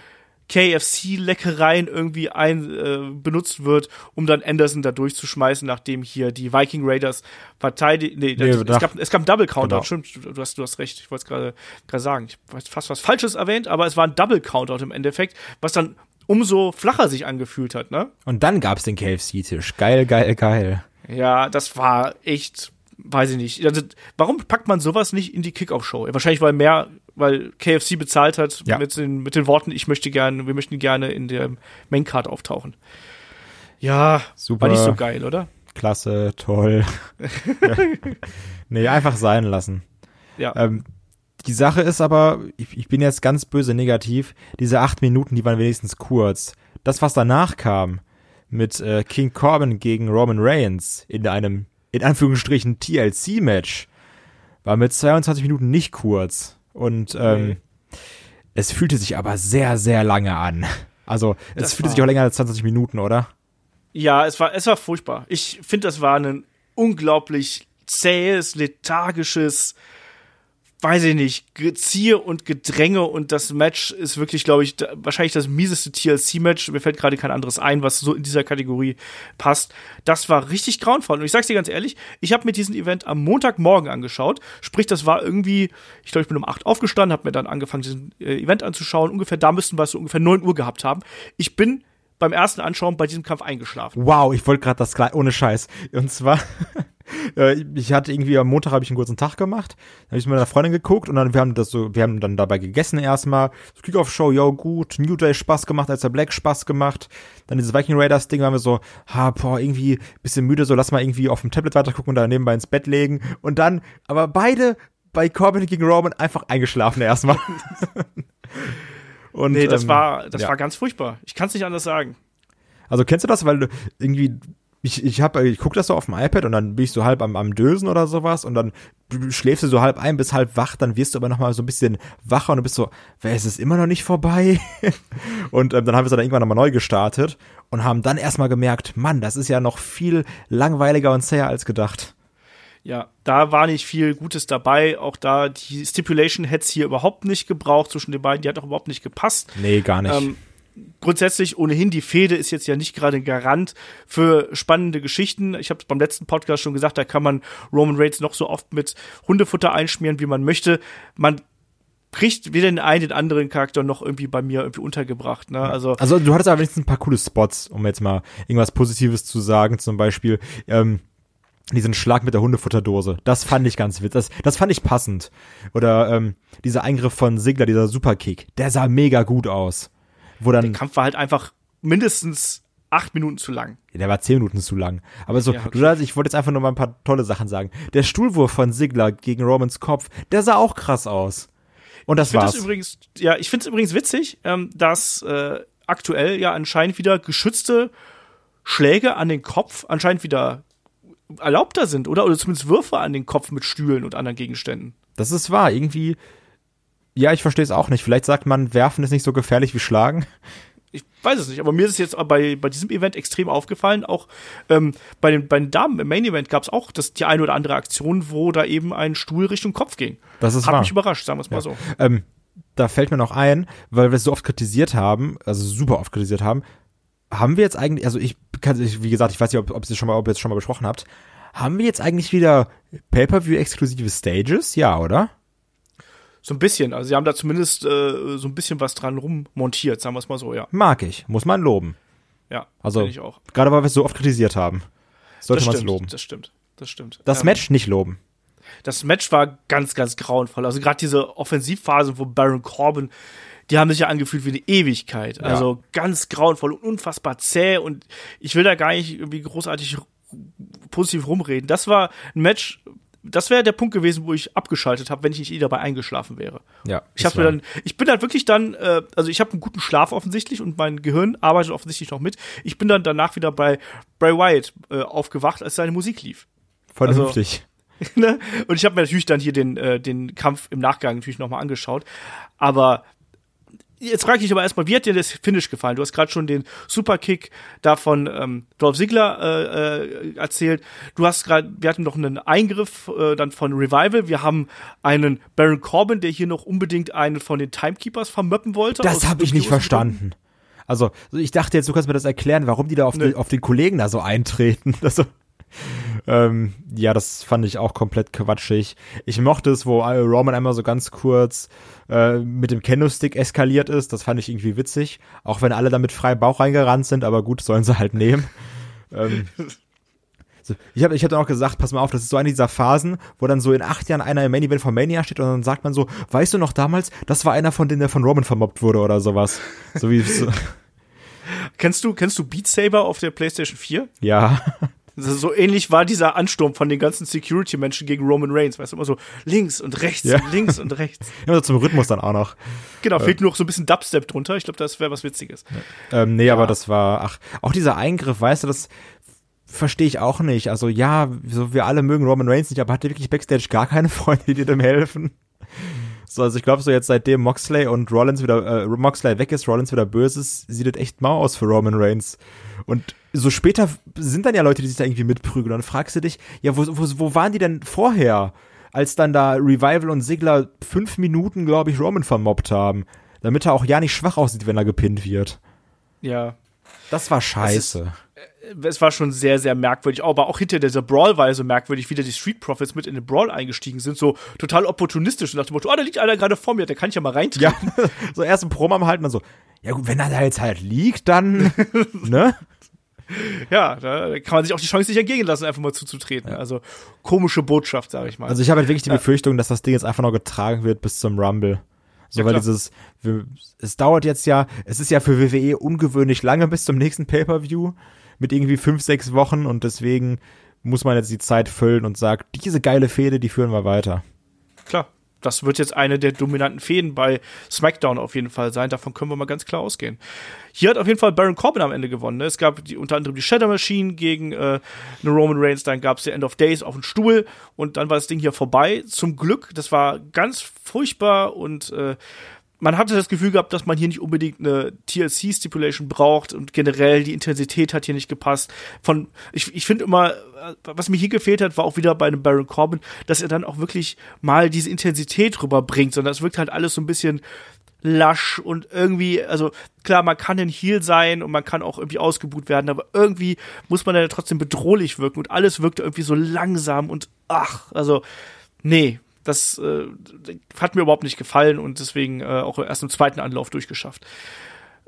KFC-Leckereien irgendwie ein, äh, benutzt wird, um dann Anderson da durchzuschmeißen, nachdem hier die Viking Raiders verteidigen. Nee, Nee, das, es, gab, es gab einen Double Countout, Genau. stimmt, du du hast, du hast recht, ich wollte es gerade gerade sagen. Ich habe fast was Falsches erwähnt, aber es war ein Double Countout im Endeffekt, was dann umso flacher sich angefühlt hat, ne? Und dann gab's den KFC-Tisch. Geil, geil, geil. Ja, das war echt, weiß ich nicht. Also, warum packt man sowas nicht in die Kickoff-Show? Wahrscheinlich, weil mehr, weil KFC bezahlt hat Ja. mit, den, mit den Worten, ich möchte gerne, wir möchten gerne in der Maincard auftauchen. Ja, Super. war nicht so geil, oder? Klasse, toll. Nee, einfach sein lassen. Ja. Ähm, die Sache ist aber, ich, ich bin jetzt ganz böse negativ, diese acht Minuten, die waren wenigstens kurz. Das, was danach kam, mit äh, King Corbin gegen Roman Reigns in einem, in Anführungsstrichen, TLC-Match, war mit 22 Minuten nicht kurz. Und ähm, Nee. es fühlte sich aber sehr, sehr lange an. Also es Das fühlte sich auch länger als 20 Minuten, oder? Ja, es war, es war furchtbar. Ich finde, das war ein unglaublich zähes, lethargisches, weiß ich nicht, Geziehe und Gedränge und das Match ist wirklich, glaube ich, wahrscheinlich das mieseste TLC-Match. Mir fällt gerade kein anderes ein, was so in dieser Kategorie passt. Das war richtig grauenvoll. Und ich sag's dir ganz ehrlich, ich habe mir diesen Event am Montagmorgen angeschaut. Sprich, das war irgendwie, ich glaube, ich bin um 8 aufgestanden, habe mir dann angefangen, diesen äh, Event anzuschauen. Ungefähr da müssten wir es so ungefähr 9 Uhr gehabt haben. Ich bin beim ersten Anschauen bei diesem Kampf eingeschlafen. Wow, ich wollte gerade das gleich, ohne Scheiß. Und zwar, ich hatte irgendwie am Montag habe ich einen kurzen Tag gemacht, dann habe ich mit meiner Freundin geguckt und dann wir haben das so, wir haben dann dabei gegessen erstmal. So Kickoff-Show, yo, gut, New Day Spaß gemacht, als der Black Spaß gemacht. Dann dieses Viking Raiders Ding waren wir so, ha, boah, irgendwie bisschen müde, so lass mal irgendwie auf dem Tablet weitergucken und dann nebenbei ins Bett legen. Und dann, aber beide bei Corbin gegen Roman einfach eingeschlafen erstmal. Und, Nee, das ähm, war, das ja. war ganz furchtbar. Ich kann es nicht anders sagen. Also kennst du das, weil du irgendwie ich ich habe ich guck das so auf dem iPad und dann bin ich so halb am, am Dösen oder sowas und dann schläfst du so halb ein bis halb wach, dann wirst du aber noch mal so ein bisschen wacher und du bist so, wer ist es immer noch nicht vorbei? und ähm, dann haben wir es dann irgendwann nochmal neu gestartet und haben dann erstmal gemerkt, Mann, das ist ja noch viel langweiliger und zäher als gedacht. Ja, da war nicht viel Gutes dabei. Auch da, die Stipulation hätte es hier überhaupt nicht gebraucht zwischen den beiden. Die hat auch überhaupt nicht gepasst. Nee, gar nicht. Ähm, grundsätzlich ohnehin, die Fehde ist jetzt ja nicht gerade ein Garant für spannende Geschichten. Ich habe es beim letzten Podcast schon gesagt, da kann man Roman Reigns noch so oft mit Hundefutter einschmieren, wie man möchte. Man kriegt weder den einen, den anderen Charakter noch irgendwie bei mir irgendwie untergebracht. Ne? Also, Also du hattest aber wenigstens ein paar coole Spots, um jetzt mal irgendwas Positives zu sagen. Zum Beispiel ähm, diesen Schlag mit der Hundefutterdose. Das fand ich ganz witzig. Das, das fand ich passend. Oder ähm, dieser Eingriff von Sigler, dieser Superkick. Der sah mega gut aus. Wo dann, der Kampf war halt einfach mindestens acht Minuten zu lang. der war zehn Minuten zu lang. Aber so, Ja, okay. du ich wollte jetzt einfach nur mal ein paar tolle Sachen sagen. Der Stuhlwurf von Sigler gegen Romans Kopf, der sah auch krass aus. Und das Ich finde war's. übrigens, ja, ich finde es übrigens witzig, ähm, dass äh, aktuell ja anscheinend wieder geschützte Schläge an den Kopf anscheinend wieder erlaubter sind, oder? Oder zumindest Würfe an den Kopf mit Stühlen und anderen Gegenständen. Das ist wahr. Irgendwie, ja, ich verstehe es auch nicht. Vielleicht sagt man, werfen ist nicht so gefährlich wie schlagen. Ich weiß es nicht, aber mir ist es jetzt bei, bei diesem Event extrem aufgefallen. Auch ähm, bei, den, bei den Damen im Main Event gab es auch das, die eine oder andere Aktion, wo da eben ein Stuhl Richtung Kopf ging. Das ist Hat wahr. mich überrascht, sagen wir es mal so. Ähm, da fällt mir noch ein, weil wir es so oft kritisiert haben, also super oft kritisiert haben, haben wir jetzt eigentlich, also ich kann, wie gesagt, ich weiß nicht, ob, ob, schon mal, ob ihr es schon mal besprochen habt, haben wir jetzt eigentlich wieder Pay-Per-View-exklusive Stages? Ja, oder? So ein bisschen. Also sie haben da zumindest äh, so ein bisschen was dran rummontiert, sagen wir es mal so, ja. Mag ich, muss man loben. Ja, Also, ich auch. gerade weil wir es so oft kritisiert haben. Sollte man es loben. Das stimmt. Das stimmt. Das Ähm, Match nicht loben. Das Match war ganz, ganz grauenvoll. Also gerade diese Offensivphase, wo Baron Corbin, die haben sich ja angefühlt wie eine Ewigkeit. Also ganz grauenvoll und unfassbar zäh. Und ich will da gar nicht irgendwie großartig positiv rumreden. Das war ein Match. Das wäre der Punkt gewesen, wo ich abgeschaltet habe, wenn ich nicht eh dabei eingeschlafen wäre. Ja. Ich habe mir dann, ich bin dann wirklich dann, äh, also ich habe einen guten Schlaf offensichtlich und mein Gehirn arbeitet offensichtlich noch mit. Ich bin dann danach wieder bei Bray Wyatt äh, aufgewacht, als seine Musik lief. Vernünftig. ne? Und ich habe mir natürlich dann hier den, äh, den Kampf im Nachgang natürlich nochmal angeschaut. Aber jetzt frage ich dich aber erstmal, wie hat dir das Finish gefallen? Du hast gerade schon den Superkick da von ähm, Dolph Ziggler äh, äh, erzählt. Du hast gerade, wir hatten noch einen Eingriff äh, dann von Revival. Wir haben einen Baron Corbin, der hier noch unbedingt einen von den Timekeepers vermöppen wollte. das habe ich nicht verstanden. Also, ich dachte jetzt, du kannst mir das erklären, warum die da auf, Nö. die, auf den Kollegen da so eintreten. Also, ähm, ja, das fand ich auch komplett quatschig. Ich mochte es, wo äh, Roman einmal so ganz kurz äh, mit dem Kendo-Stick eskaliert ist. Das fand ich irgendwie witzig. Auch wenn alle da mit freiem Bauch reingerannt sind, aber gut, sollen sie halt nehmen. ähm, so, ich habe ich hab dann auch gesagt, pass mal auf, das ist so eine dieser Phasen, wo dann so in acht Jahren einer im Main Event von Mania steht und dann sagt man so, weißt du noch damals, das war einer von denen, der von Roman vermobbt wurde oder sowas. So wie, so, Kennst du, kennst du Beat Saber auf der PlayStation 4? ja. So ähnlich war dieser Ansturm von den ganzen Security-Menschen gegen Roman Reigns. Weißt du, immer so links und rechts Ja. und links und rechts. Immer so zum Rhythmus dann auch noch. Genau, fehlt nur noch so ein bisschen Dubstep drunter. Ich glaube, das wäre was Witziges. Ähm, nee, aber das war, ach, auch dieser Eingriff, weißt du, das, verstehe ich auch nicht. Also ja, so wir alle mögen Roman Reigns nicht, aber hat er wirklich Backstage gar keine Freunde, die dem helfen? So, also ich glaube so jetzt seitdem Moxley und Rollins wieder, äh, Moxley weg ist, Rollins wieder böse ist, sieht das echt mau aus für Roman Reigns. Und so später sind dann ja Leute, die sich da irgendwie mitprügeln. Dann fragst du dich, ja, wo, wo, wo waren die denn vorher? Als dann da Revival und Sigler fünf Minuten, glaube ich, Roman vermobbt haben. Damit er auch ja nicht schwach aussieht, wenn er gepinnt wird. Ja. Das war scheiße es war schon sehr, sehr merkwürdig. Aber auch hinter dieser Brawl war so merkwürdig, wie da die Street Profits mit in den Brawl eingestiegen sind. So total opportunistisch und nach dem Motto, oh, da liegt einer gerade vor mir, der kann ich ja mal reintreten. Ja, so erst ein Promo am halten, dann so, ja gut, wenn er da jetzt halt liegt, dann, ne? Ja, da kann man sich auch die Chance nicht entgehen lassen, einfach mal zuzutreten. Ja. Also komische Botschaft, sage ich mal. Also ich habe halt wirklich die Befürchtung, dass das Ding jetzt einfach noch getragen wird bis zum Rumble. So, ja, weil dieses, es dauert jetzt ja, es ist ja für WWE ungewöhnlich lange bis zum nächsten Pay-Per-View mit irgendwie fünf, sechs Wochen und deswegen muss man jetzt die Zeit füllen und sagt, diese geile Fehde, die führen wir weiter. Klar, das wird jetzt eine der dominanten Fäden bei SmackDown auf jeden Fall sein. Davon können wir mal ganz klar ausgehen. Hier hat auf jeden Fall Baron Corbin am Ende gewonnen. Ne? Es gab die, unter anderem die Shadow Machine gegen äh, eine Roman Reigns, dann gab es die End of Days auf dem Stuhl und dann war das Ding hier vorbei. Zum Glück, das war ganz furchtbar und äh, man hatte das Gefühl gehabt, dass man hier nicht unbedingt eine TLC-Stipulation braucht und generell die Intensität hat hier nicht gepasst. Von, ich, ich finde immer, was mir hier gefehlt hat, war auch wieder bei einem Baron Corbin, dass er dann auch wirklich mal diese Intensität rüberbringt, sondern es wirkt halt alles so ein bisschen lasch und irgendwie, also klar, man kann ein Heal sein und man kann auch irgendwie ausgebuht werden, aber irgendwie muss man dann trotzdem bedrohlich wirken und alles wirkt irgendwie so langsam und ach, also nee, das äh, hat mir überhaupt nicht gefallen und deswegen äh, auch erst im zweiten Anlauf durchgeschafft.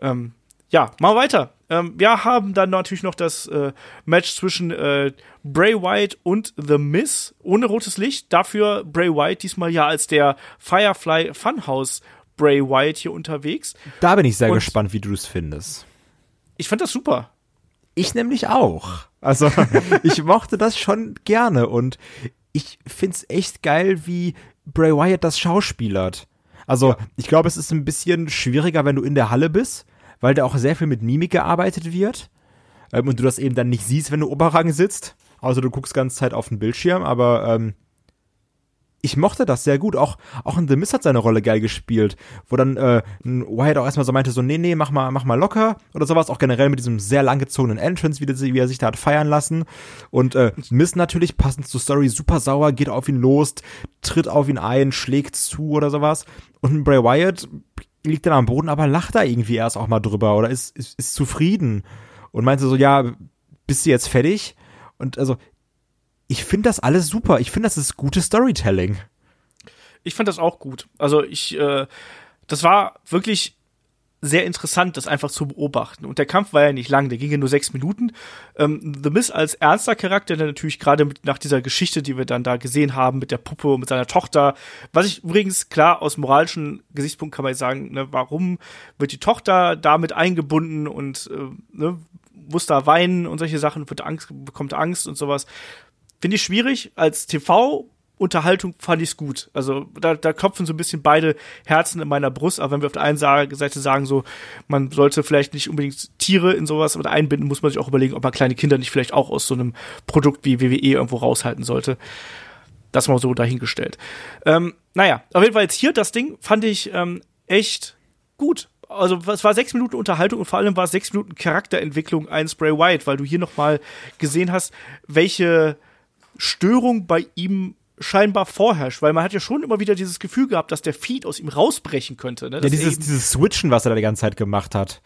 Ähm, ja, mal weiter. Ähm, wir haben dann natürlich noch das äh, Match zwischen äh, Bray Wyatt und The Miz ohne rotes Licht. Dafür Bray Wyatt diesmal ja als der Firefly Funhouse Bray Wyatt hier unterwegs. Da bin ich sehr und gespannt, wie du es findest. Ich fand das super. Ich nämlich auch. Also, ich mochte das schon gerne und ich find's echt geil, wie Bray Wyatt das schauspielert. Also, ja. ich glaube, es ist ein bisschen schwieriger, wenn du in der Halle bist, weil da auch sehr viel mit Mimik gearbeitet wird. Ähm, und du das eben dann nicht siehst, wenn du Oberrang sitzt. Also du guckst ganze Zeit auf den Bildschirm, aber ähm, ich mochte das sehr gut. Auch, auch in The Miss hat seine Rolle geil gespielt, wo dann äh, Wyatt auch erstmal so meinte, so, nee, nee, mach mal, mach mal locker oder sowas. Auch generell mit diesem sehr langgezogenen Entrance, wie, wie er sich da hat feiern lassen. Und äh, Miss natürlich, passend zur Story, super sauer, geht auf ihn los, tritt auf ihn ein, schlägt zu oder sowas. Und Bray Wyatt liegt dann am Boden, aber lacht da irgendwie erst auch mal drüber oder ist, ist, ist zufrieden. Und meinte so, ja, bist du jetzt fertig? Und also, ich finde das alles super. Ich finde, das ist gutes Storytelling. Ich fand das auch gut. Also ich, äh, das war wirklich sehr interessant, das einfach zu beobachten. Und der Kampf war ja nicht lang, der ging ja nur sechs Minuten. Ähm, The Miz als ernster Charakter, der natürlich gerade nach dieser Geschichte, die wir dann da gesehen haben, mit der Puppe mit seiner Tochter, was ich übrigens klar aus moralischen Gesichtspunkt kann man sagen, ne, warum wird die Tochter damit eingebunden und äh, ne, muss da weinen und solche Sachen, wird Angst, bekommt Angst und sowas. Finde ich schwierig. Als TV-Unterhaltung fand ich es gut. Also da, da klopfen so ein bisschen beide Herzen in meiner Brust. Aber wenn wir auf der einen Seite sagen, so, man sollte vielleicht nicht unbedingt Tiere in sowas mit einbinden, muss man sich auch überlegen, ob man kleine Kinder nicht vielleicht auch aus so einem Produkt wie WWE irgendwo raushalten sollte. Das mal so dahingestellt. Ähm, naja, auf jeden Fall jetzt hier das Ding fand ich ähm, echt gut also es war sechs Minuten Unterhaltung und vor allem war es sechs Minuten Charakterentwicklung eines Bray Wyatt, weil du hier noch mal gesehen hast, welche Störung bei ihm scheinbar vorherrscht, weil man hat ja schon immer wieder dieses Gefühl gehabt, dass der Feed aus ihm rausbrechen könnte. Ne? Ja, dieses, dieses Switchen, was er da die ganze Zeit gemacht hat.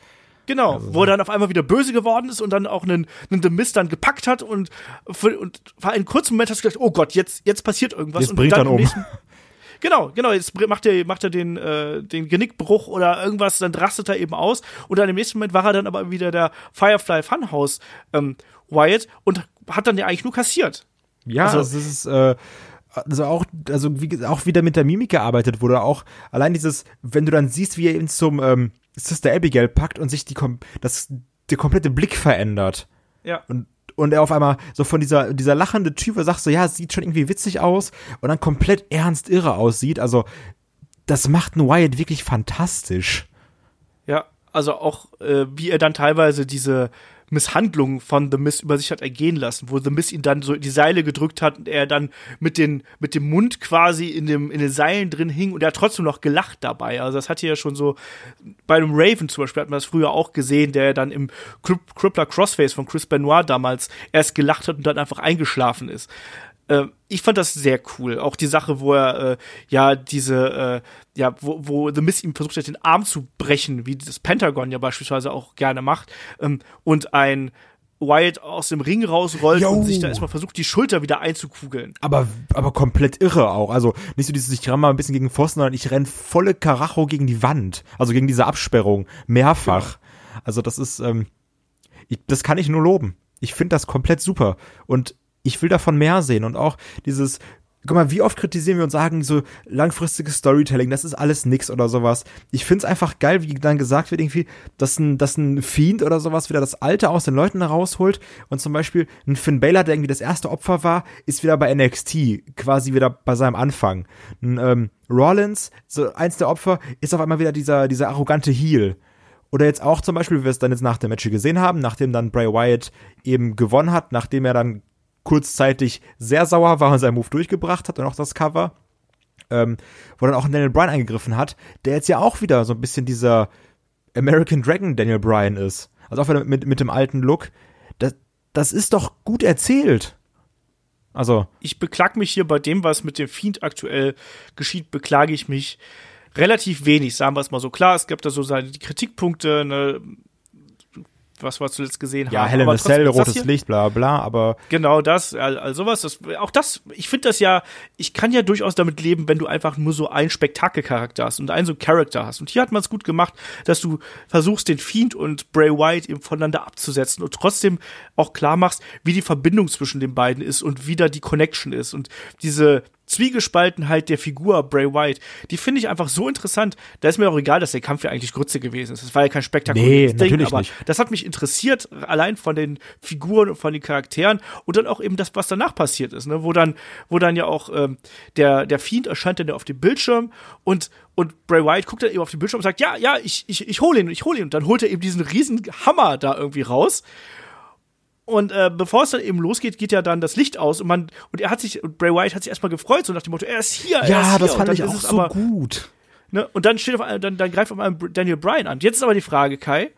Genau, also, wo er dann auf einmal wieder böse geworden ist und dann auch einen, einen The Mist dann gepackt hat und, für, und war in kurzem Moment hast du gedacht, oh Gott, jetzt, jetzt passiert irgendwas. Jetzt und bringt dann um. Nächsten, genau, genau, jetzt macht er, macht er den, äh, den Genickbruch oder irgendwas, dann rastet er eben aus und dann im nächsten Moment war er dann aber wieder der Firefly Funhouse ähm, Wyatt und hat dann ja eigentlich nur kassiert. Ja, also, also es ist äh, also auch also wie auch wieder mit der Mimik gearbeitet wurde auch allein dieses wenn du dann siehst wie er ihn zum ähm, Sister Abigail packt und sich die das der komplette Blick verändert. Ja. Und und er auf einmal so von dieser dieser lachende Typ, der sagt so ja, sieht schon irgendwie witzig aus und dann komplett ernst irre aussieht, also das macht ein Wyatt wirklich fantastisch. Ja, also auch äh, wie er dann teilweise diese Misshandlung von The Miz über sich hat ergehen lassen, wo The Miz ihn dann so in die Seile gedrückt hat und er dann mit, den, mit dem Mund quasi in, dem, in den Seilen drin hing und er hat trotzdem noch gelacht dabei. Also das hatte ja schon so, bei einem Raven zum Beispiel hat man das früher auch gesehen, der dann im Crippler Crossface von Chris Benoit damals erst gelacht hat und dann einfach eingeschlafen ist. Äh, ich fand das sehr cool. Auch die Sache, wo er äh, ja diese, äh, ja, wo, wo The Mist ihm versucht hat, den Arm zu brechen, wie das Pentagon ja beispielsweise auch gerne macht, ähm, und ein Wyatt aus dem Ring rausrollt Yo. und sich da erstmal versucht, die Schulter wieder einzukugeln. Aber, aber komplett irre auch. Also nicht so dieses, ich renne mal ein bisschen gegen Pfosten, sondern ich renn volle Karacho gegen die Wand. Also gegen diese Absperrung. Mehrfach. Ja. Also das ist, ähm, ich, das kann ich nur loben. Ich finde das komplett super. Und ich will davon mehr sehen und auch dieses Guck mal, wie oft kritisieren wir und sagen so langfristiges Storytelling, das ist alles nix oder sowas. Ich find's einfach geil, wie dann gesagt wird irgendwie, dass ein, dass ein Fiend oder sowas wieder das Alte aus den Leuten rausholt und zum Beispiel ein Finn Balor, der irgendwie das erste Opfer war, ist wieder bei NXT, quasi wieder bei seinem Anfang. Ein ähm, Rollins, so eins der Opfer, ist auf einmal wieder dieser, dieser arrogante Heel. Oder jetzt auch zum Beispiel, wie wir es dann jetzt nach dem Match gesehen haben, nachdem dann Bray Wyatt eben gewonnen hat, nachdem er dann kurzzeitig sehr sauer war und seinen Move durchgebracht hat und auch das Cover. Ähm, wo dann auch Daniel Bryan eingegriffen hat, der jetzt ja auch wieder so ein bisschen dieser American Dragon Daniel Bryan ist. Also auch wieder mit, mit dem alten Look. Das, das ist doch gut erzählt. Also. Ich beklag mich hier bei dem, was mit dem Fiend aktuell geschieht, beklage ich mich relativ wenig, sagen wir es mal so. Klar, es gibt da so seine Kritikpunkte, ne, was wir zuletzt gesehen ja, haben. Ja, helle in Cell, rotes Licht, bla bla, aber. Genau das, also sowas, das, auch das, ich finde das ja, ich kann ja durchaus damit leben, wenn du einfach nur so einen Spektakelcharakter hast und einen so Charakter hast. Und hier hat man es gut gemacht, dass du versuchst, den Fiend und Bray White eben voneinander abzusetzen und trotzdem auch klar machst, wie die Verbindung zwischen den beiden ist und wie da die Connection ist. Und diese Zwiegespaltenheit der Figur Bray White, die finde ich einfach so interessant. Da ist mir auch egal, dass der Kampf ja eigentlich Grütze gewesen ist. Das war ja kein spektakuläres nee, Ding, aber nicht. das hat mich interessiert, allein von den Figuren und von den Charakteren und dann auch eben das, was danach passiert ist, ne? wo dann, wo dann ja auch ähm, der, der Fiend erscheint dann auf dem Bildschirm und, und Bray White guckt dann eben auf den Bildschirm und sagt, ja, ja, ich, ich, ich hole ihn, ich hole ihn. Und dann holt er eben diesen riesen Hammer da irgendwie raus und äh, bevor es dann eben losgeht, geht ja dann das Licht aus und man und er hat sich und Bray Wyatt hat sich erstmal gefreut so nach dem Motto, er ist hier, er ja, ist hier. das fand ich auch so aber, gut. Ne, und dann steht auf einmal, dann, dann greift auf einmal Daniel Bryan an. Jetzt ist aber die Frage, Kai,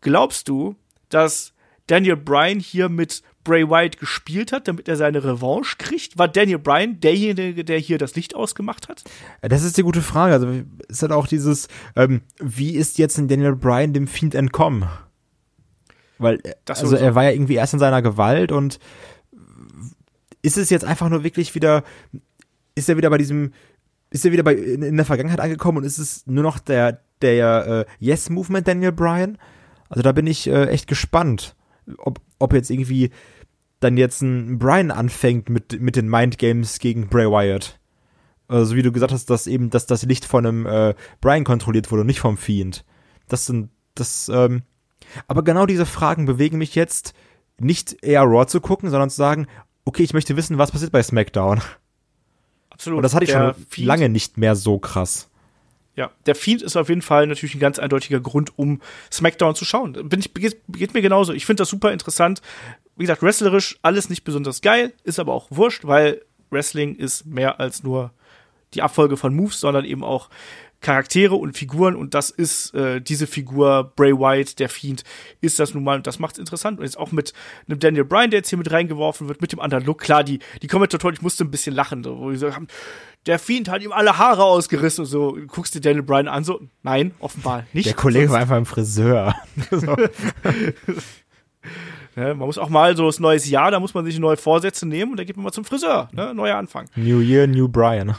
glaubst du, dass Daniel Bryan hier mit Bray Wyatt gespielt hat, damit er seine Revanche kriegt? War Daniel Bryan derjenige, der hier das Licht ausgemacht hat? Das ist die gute Frage. Also es hat auch dieses, ähm, wie ist jetzt ein Daniel Bryan dem Fiend entkommen? Weil, das also er war ja irgendwie erst in seiner Gewalt und ist es jetzt einfach nur wirklich wieder, ist er wieder bei diesem, ist er wieder bei, in, in der Vergangenheit angekommen und ist es nur noch der, der äh, Yes-Movement Daniel Bryan? Also da bin ich äh, echt gespannt, ob, ob jetzt irgendwie dann jetzt ein Bryan anfängt mit, mit den Mind Games gegen Bray Wyatt. Also wie du gesagt hast, dass eben, dass das Licht von einem äh, Bryan kontrolliert wurde und nicht vom Fiend. Das sind, das, ähm, aber genau diese Fragen bewegen mich jetzt, nicht eher Raw zu gucken, sondern zu sagen, okay, ich möchte wissen, was passiert bei SmackDown. Absolut. Und das hatte ich schon Fiend, lange nicht mehr so krass. Ja, der Fiend ist auf jeden Fall natürlich ein ganz eindeutiger Grund, um SmackDown zu schauen. Bin ich, geht, geht mir genauso. Ich finde das super interessant. Wie gesagt, wrestlerisch alles nicht besonders geil, ist aber auch wurscht, weil Wrestling ist mehr als nur die Abfolge von Moves, sondern eben auch Charaktere und Figuren und das ist äh, diese Figur Bray Wyatt, der Fiend, ist das nun mal und das macht's interessant und jetzt auch mit einem Daniel Bryan, der jetzt hier mit reingeworfen wird, mit dem anderen Look, klar, die die Kommentatoren, ich musste ein bisschen lachen, so, wo die so haben, der Fiend hat ihm alle Haare ausgerissen und so, du guckst dir Daniel Bryan an, so, nein, offenbar nicht. Der Kollege war einfach im Friseur. Ne, man muss auch mal so das neues Jahr, da muss man sich neue Vorsätze nehmen und da geht man mal zum Friseur, ne? neuer Anfang. New Year, New Brian.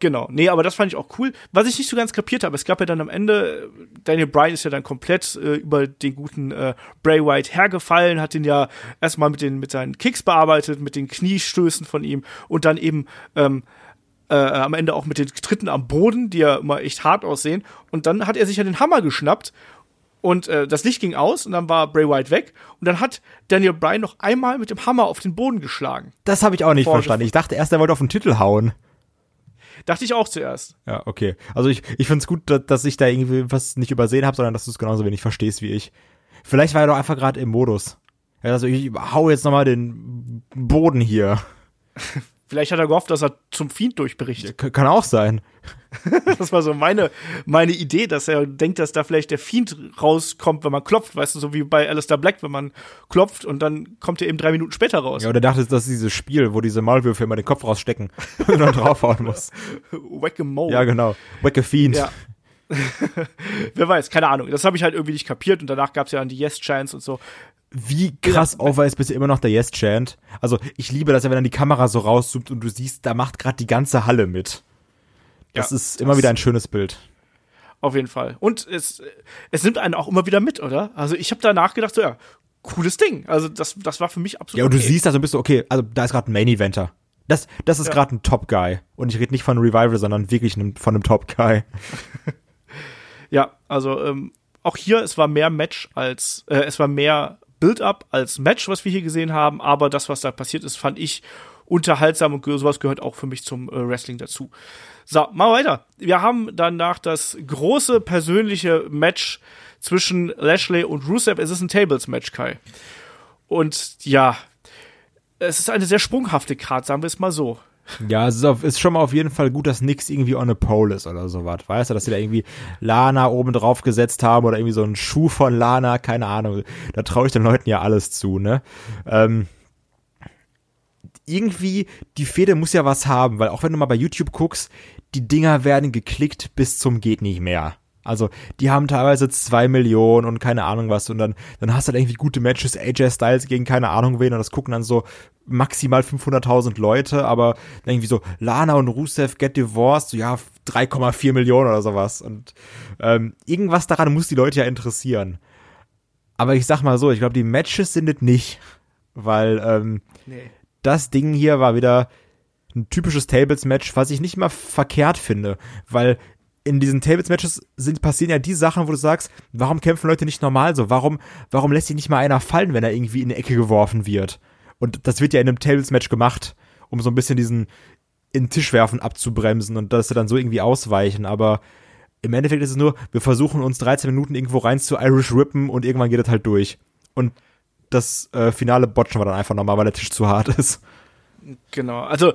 Genau, nee, aber das fand ich auch cool. Was ich nicht so ganz kapiert habe, es gab ja dann am Ende, Daniel Bryan ist ja dann komplett äh, über den guten äh, Bray White hergefallen, hat ihn ja erstmal mit, den, mit seinen Kicks bearbeitet, mit den Kniestößen von ihm und dann eben ähm, äh, am Ende auch mit den Tritten am Boden, die ja immer echt hart aussehen. Und dann hat er sich ja den Hammer geschnappt und äh, das Licht ging aus und dann war Bray White weg und dann hat Daniel Bryan noch einmal mit dem Hammer auf den Boden geschlagen. Das habe ich auch nicht verstanden. Ich dachte erst, er wollte auf den Titel hauen. Dachte ich auch zuerst. Ja, okay. Also ich, ich finde es gut, dass, dass ich da irgendwie was nicht übersehen habe, sondern dass du es genauso wenig verstehst wie ich. Vielleicht war er doch einfach gerade im Modus. Also ich hau jetzt nochmal den Boden hier. Vielleicht hat er gehofft, dass er zum Fiend durchberichtet. Kann auch sein. das war so meine, meine Idee, dass er denkt, dass da vielleicht der Fiend rauskommt, wenn man klopft, weißt du, so wie bei Alistair Black, wenn man klopft und dann kommt er eben drei Minuten später raus. Ja, oder dachte, das ist dieses Spiel, wo diese Maulwürfe immer den Kopf rausstecken und dann draufhauen muss. Whack-a-Mole. Ja, genau. Whack-a-Fiend. Ja. Wer weiß, keine Ahnung. Das habe ich halt irgendwie nicht kapiert und danach gab es ja dann die Yes-Chance und so wie krass ja. over ist bisher immer noch der Yes-Chant. Also ich liebe das ja, wenn dann die Kamera so rauszoomt und du siehst, da macht gerade die ganze Halle mit. Das ja, ist immer das wieder ein schönes Bild. Auf jeden Fall. Und es, es nimmt einen auch immer wieder mit, oder? Also ich habe danach gedacht, so ja, cooles Ding. Also das, das war für mich absolut. Ja, und okay. du siehst also bist du, okay, also da ist gerade ein Main-Eventer. Das, das ist ja. gerade ein Top-Guy. Und ich rede nicht von Revival, sondern wirklich von einem Top-Guy. ja, also ähm, auch hier, es war mehr Match als, äh, es war mehr Build-up als Match, was wir hier gesehen haben, aber das, was da passiert ist, fand ich unterhaltsam und sowas gehört auch für mich zum äh, Wrestling dazu. So, mal weiter. Wir haben danach das große persönliche Match zwischen Lashley und Rusev. Es ist ein Tables-Match, Kai. Und ja, es ist eine sehr sprunghafte Karte, sagen wir es mal so. Ja, es ist, auf, ist, schon mal auf jeden Fall gut, dass nix irgendwie on a pole ist oder sowas. Weißt du, dass sie da irgendwie Lana oben drauf gesetzt haben oder irgendwie so einen Schuh von Lana, keine Ahnung. Da traue ich den Leuten ja alles zu, ne? Ähm, irgendwie, die Fede muss ja was haben, weil auch wenn du mal bei YouTube guckst, die Dinger werden geklickt bis zum geht nicht mehr. Also, die haben teilweise zwei Millionen und keine Ahnung was und dann, dann hast du halt irgendwie gute Matches, AJ Styles gegen keine Ahnung wen und das gucken dann so maximal 500.000 Leute, aber irgendwie so Lana und Rusev get divorced, so ja, 3,4 Millionen oder sowas und ähm, irgendwas daran muss die Leute ja interessieren. Aber ich sag mal so, ich glaube, die Matches sind es nicht, weil ähm, nee. das Ding hier war wieder ein typisches Tables-Match, was ich nicht mal verkehrt finde, weil in diesen Tables-Matches sind, passieren ja die Sachen, wo du sagst, warum kämpfen Leute nicht normal so? Warum, warum lässt sich nicht mal einer fallen, wenn er irgendwie in eine Ecke geworfen wird? Und das wird ja in einem Tables-Match gemacht, um so ein bisschen diesen in den Tisch werfen abzubremsen und dass sie dann so irgendwie ausweichen. Aber im Endeffekt ist es nur, wir versuchen uns 13 Minuten irgendwo rein zu Irish rippen und irgendwann geht das halt durch. Und das äh, Finale botchen wir dann einfach nochmal, weil der Tisch zu hart ist. Genau, also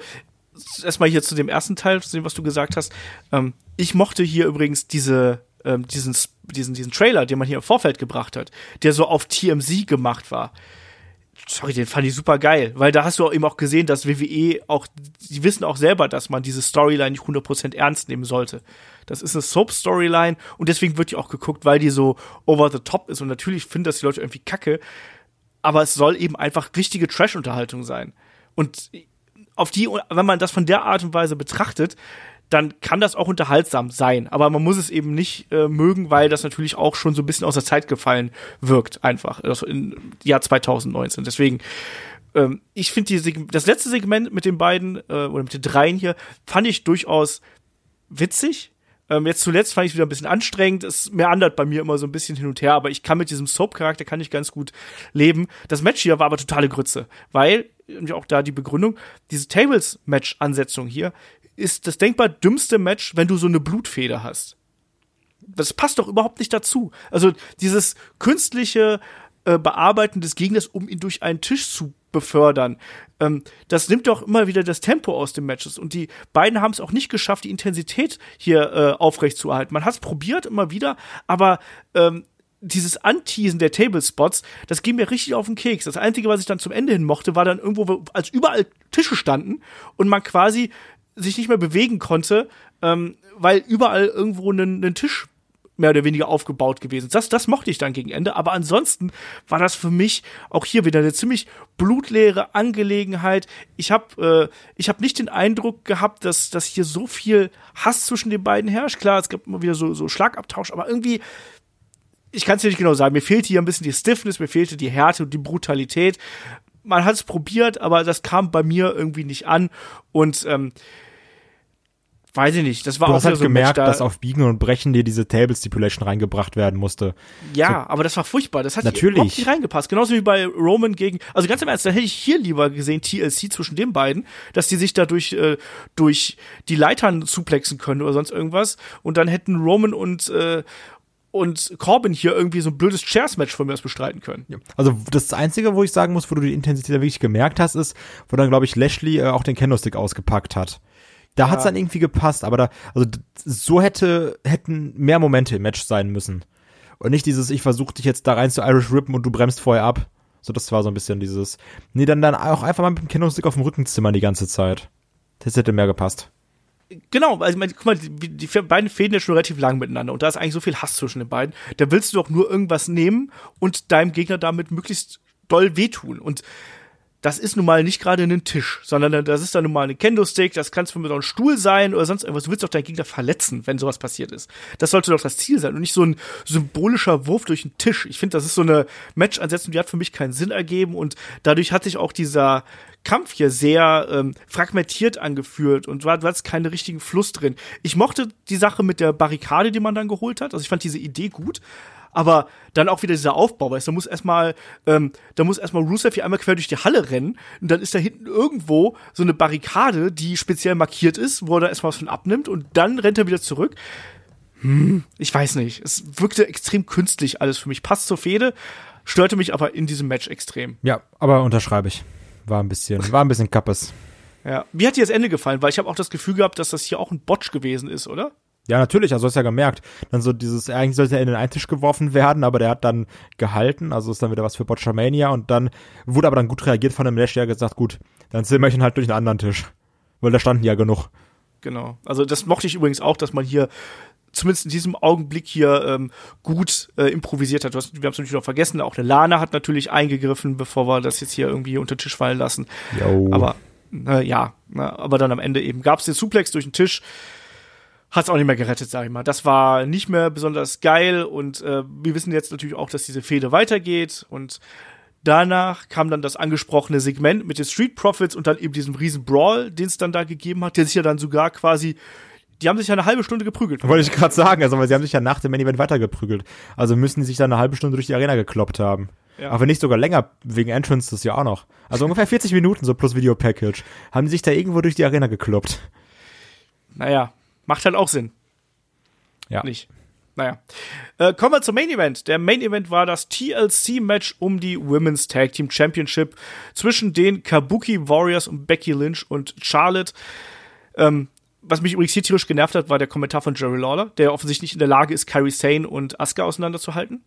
erstmal hier zu dem ersten Teil, zu dem, was du gesagt hast. Ähm, ich mochte hier übrigens diese, ähm, diesen, diesen, diesen Trailer, den man hier im Vorfeld gebracht hat, der so auf TMZ gemacht war. Sorry, den fand ich super geil, weil da hast du auch eben auch gesehen, dass WWE auch, die wissen auch selber, dass man diese Storyline nicht 100% ernst nehmen sollte. Das ist eine Soap-Storyline und deswegen wird die auch geguckt, weil die so over the top ist und natürlich finden das die Leute irgendwie kacke, aber es soll eben einfach richtige Trash-Unterhaltung sein. Und auf die, wenn man das von der Art und Weise betrachtet, dann kann das auch unterhaltsam sein. Aber man muss es eben nicht äh, mögen, weil das natürlich auch schon so ein bisschen aus der Zeit gefallen wirkt, einfach. Also im Jahr 2019. Deswegen, ähm, ich finde das letzte Segment mit den beiden, äh, oder mit den dreien hier, fand ich durchaus witzig. Ähm, jetzt zuletzt fand ich es wieder ein bisschen anstrengend. Es meandert bei mir immer so ein bisschen hin und her, aber ich kann mit diesem Soap-Charakter kann ich ganz gut leben. Das Match hier war aber totale Grütze, weil, und auch da die Begründung, diese Tables-Match-Ansetzung hier ist das denkbar dümmste Match, wenn du so eine Blutfeder hast. Das passt doch überhaupt nicht dazu. Also dieses künstliche äh, Bearbeiten des Gegners, um ihn durch einen Tisch zu befördern. Ähm, das nimmt doch immer wieder das Tempo aus den Matches. Und die beiden haben es auch nicht geschafft, die Intensität hier äh, aufrechtzuerhalten. Man hat es probiert immer wieder, aber ähm, dieses Anteasen der Tablespots, das ging mir richtig auf den Keks. Das Einzige, was ich dann zum Ende hin mochte, war dann irgendwo, als überall Tische standen und man quasi sich nicht mehr bewegen konnte, ähm, weil überall irgendwo ein Tisch mehr oder weniger aufgebaut gewesen. Das, das mochte ich dann gegen Ende. Aber ansonsten war das für mich auch hier wieder eine ziemlich blutleere Angelegenheit. Ich habe äh, ich habe nicht den Eindruck gehabt, dass, dass hier so viel Hass zwischen den beiden herrscht. Klar, es gab immer wieder so, so Schlagabtausch, aber irgendwie, ich kann es dir nicht genau sagen, mir fehlte hier ein bisschen die Stiffness, mir fehlte die Härte und die Brutalität. Man hat es probiert, aber das kam bei mir irgendwie nicht an. Und ähm, weiß ich nicht, das war du auch hast halt so gemerkt, da dass auf Biegen und Brechen dir diese Table Stipulation reingebracht werden musste. Ja, so. aber das war furchtbar. Das hat Natürlich. überhaupt nicht reingepasst. Genauso wie bei Roman gegen, also ganz im Ernst, da hätte ich hier lieber gesehen TLC zwischen den beiden, dass die sich da durch, äh, durch die Leitern zuplexen können oder sonst irgendwas und dann hätten Roman und, äh, und Corbin hier irgendwie so ein blödes Chairs-Match von mir aus bestreiten können. Ja. Also das Einzige, wo ich sagen muss, wo du die Intensität wirklich gemerkt hast, ist, wo dann, glaube ich, Lashley äh, auch den Kendo-Stick ausgepackt hat. Da ja. hat's dann irgendwie gepasst, aber da, also so hätte, hätten mehr Momente im Match sein müssen. Und nicht dieses, ich versuche dich jetzt da rein zu Irish Rippen und du bremst vorher ab. So, das war so ein bisschen dieses. Nee, dann, dann auch einfach mal mit dem Kendo-Stick auf dem Rücken zimmern die ganze Zeit. Das hätte mehr gepasst genau, also ich meine, guck mal, die, die beiden fäden ja schon relativ lang miteinander und da ist eigentlich so viel Hass zwischen den beiden. Da willst du doch nur irgendwas nehmen und deinem Gegner damit möglichst doll wehtun. Und das ist nun mal nicht gerade ein Tisch, sondern das ist dann nun mal ein Kendo-Stick, das kann für mich auch ein Stuhl sein oder sonst irgendwas. Du willst doch deinen Gegner verletzen, wenn sowas passiert ist. Das sollte doch das Ziel sein und nicht so ein symbolischer Wurf durch den Tisch. Ich finde, das ist so eine Match-Ansetzung, die hat für mich keinen Sinn ergeben und dadurch hat sich auch dieser Kampf hier sehr ähm, fragmentiert angeführt und du, hattest keinen richtigen Fluss drin. Ich mochte die Sache mit der Barrikade, die man dann geholt hat. Also ich fand diese Idee gut, aber dann auch wieder dieser Aufbau, weißt du, da muss erstmal, ähm, da muss erstmal Rusev hier einmal quer durch die Halle rennen und dann ist da hinten irgendwo so eine Barrikade, die speziell markiert ist, wo er da erstmal was von abnimmt und dann rennt er wieder zurück. Hm, ich weiß nicht. Es wirkte extrem künstlich alles für mich. Passt zur Fehde, störte mich aber in diesem Match extrem. Ja, aber unterschreibe ich. War ein bisschen, war ein bisschen kappes. Ja. Wie hat dir das Ende gefallen? Weil ich habe auch das Gefühl gehabt, dass das hier auch ein Botch gewesen ist, oder? Ja, natürlich, also hast ja gemerkt. Dann so dieses, eigentlich sollte er in den Eintisch geworfen werden, aber der hat dann gehalten, also ist dann wieder was für Botchamania und dann wurde aber dann gut reagiert von dem Lash, der gesagt, gut, dann zimmer ich ihn halt durch einen anderen Tisch. Weil da standen ja genug. Genau. Also das mochte ich übrigens auch, dass man hier zumindest in diesem Augenblick hier ähm, gut äh, improvisiert hat. Hast, wir haben es natürlich noch vergessen, auch eine Lana hat natürlich eingegriffen, bevor wir das jetzt hier irgendwie unter den Tisch fallen lassen. Jo. Aber äh, ja, na, aber dann am Ende eben gab es den Suplex durch den Tisch. Hat es auch nicht mehr gerettet, sag ich mal. Das war nicht mehr besonders geil und äh, wir wissen jetzt natürlich auch, dass diese Fehde weitergeht und Danach kam dann das angesprochene Segment mit den Street Profits und dann eben diesem riesen Brawl, den es dann da gegeben hat, der sich ja dann sogar quasi die haben sich ja eine halbe Stunde geprügelt. Wollte ich gerade sagen, also weil sie haben sich ja nach dem Main Event weitergeprügelt. Also müssen die sich dann eine halbe Stunde durch die Arena gekloppt haben. Ja. Aber nicht sogar länger, wegen Entrance das ja auch noch. Also ungefähr 40 Minuten so plus Video Package. Haben die sich da irgendwo durch die Arena gekloppt. Naja, macht halt auch Sinn. Ja. Nicht. Naja. Äh, kommen wir zum Main Event. Der Main Event war das TLC-Match um die Women's Tag Team Championship zwischen den Kabuki Warriors und Becky Lynch und Charlotte. Ähm, was mich übrigens hier tierisch genervt hat, war der Kommentar von Jerry Lawler, der offensichtlich nicht in der Lage ist, Kyrie Sane und Asuka auseinanderzuhalten.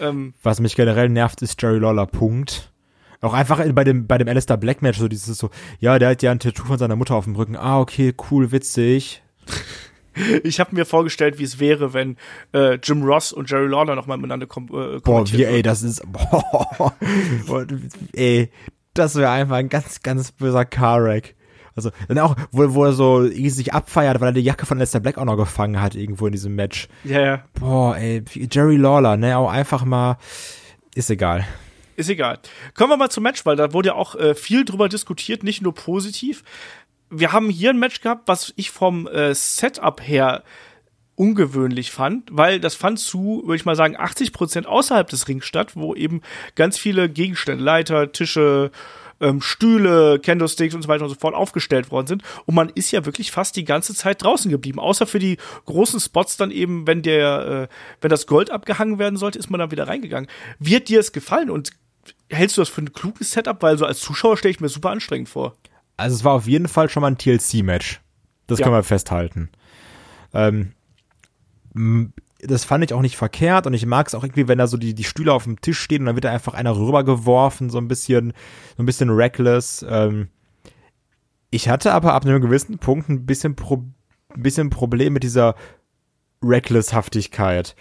Ähm, was mich generell nervt, ist Jerry Lawler, Punkt. Auch einfach bei dem, bei dem Alistair Black Match, so dieses so, ja, der hat ja ein Tattoo von seiner Mutter auf dem Rücken. Ah, okay, cool, witzig. ich habe mir vorgestellt, wie es wäre, wenn äh, Jim Ross und Jerry Lawler nochmal miteinander kom äh, Boah, wie, ey, das ist, boah, ey, das wäre einfach ein ganz, ganz böser Car-Wreck. Also, dann auch, wo, wo er so sich abfeiert, weil er die Jacke von Lester Black auch noch gefangen hat, irgendwo in diesem Match. Ja, ja. Boah, ey, Jerry Lawler, ne, auch einfach mal, ist egal. Ist egal. Kommen wir mal zum Match, weil da wurde ja auch äh, viel drüber diskutiert, nicht nur positiv. Wir haben hier ein Match gehabt, was ich vom äh, Setup her ungewöhnlich fand, weil das fand zu, würde ich mal sagen, 80 Prozent außerhalb des Rings statt, wo eben ganz viele Gegenstände, Leiter, Tische, ähm, Stühle, Candlesticks und so weiter und so fort aufgestellt worden sind. Und man ist ja wirklich fast die ganze Zeit draußen geblieben. Außer für die großen Spots dann eben, wenn der, äh, wenn das Gold abgehangen werden sollte, ist man dann wieder reingegangen. Wird dir es gefallen und hältst du das für ein kluges Setup? Weil so als Zuschauer stelle ich mir super anstrengend vor. Also es war auf jeden Fall schon mal ein TLC-Match. Das ja. können wir festhalten. Ähm, das fand ich auch nicht verkehrt und ich mag es auch irgendwie, wenn da so die, die Stühle auf dem Tisch stehen und dann wird da einfach einer rübergeworfen, so ein bisschen, so ein bisschen reckless. Ähm, ich hatte aber ab einem gewissen Punkt ein bisschen, Pro, ein bisschen Problem mit dieser Recklesshaftigkeit.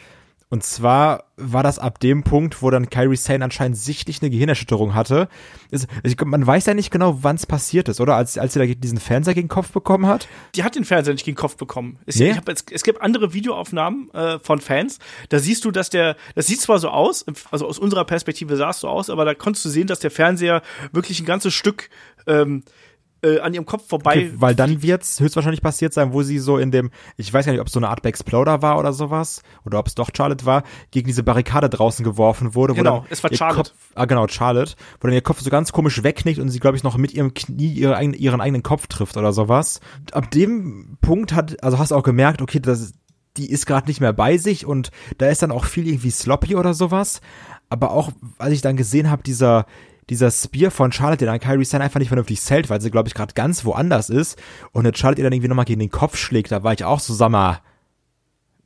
Und zwar war das ab dem Punkt, wo dann Kyrie Sane anscheinend sichtlich eine Gehirnerschütterung hatte. Es, man weiß ja nicht genau, wann es passiert ist, oder? Als, als sie da diesen Fernseher gegen den Kopf bekommen hat? Die hat den Fernseher nicht gegen den Kopf bekommen. Es, nee? hab, es, es gibt andere Videoaufnahmen äh, von Fans. Da siehst du, dass der, das sieht zwar so aus, also aus unserer Perspektive sah es so aus, aber da konntest du sehen, dass der Fernseher wirklich ein ganzes Stück ähm, äh, an ihrem Kopf vorbei. Okay, weil dann wird's höchstwahrscheinlich passiert sein, wo sie so in dem, ich weiß gar nicht, ob es so eine Art Exploder war oder sowas, oder ob es doch Charlotte war, gegen diese Barrikade draußen geworfen wurde. Genau, es war Charlotte. Kopf, ah, genau, Charlotte, wo dann ihr Kopf so ganz komisch wegknickt und sie, glaube ich, noch mit ihrem Knie ihre, ihren eigenen Kopf trifft oder sowas. Ab dem Punkt hat, also hast du auch gemerkt, okay, das die ist gerade nicht mehr bei sich und da ist dann auch viel irgendwie sloppy oder sowas. Aber auch, als ich dann gesehen habe, dieser, dieser Spear von Charlotte, der dann Kyrie Sane einfach nicht vernünftig zählt, weil sie, glaube ich, gerade ganz woanders ist und eine Charlotte ihr dann irgendwie nochmal gegen den Kopf schlägt, da war ich auch so, sag mal,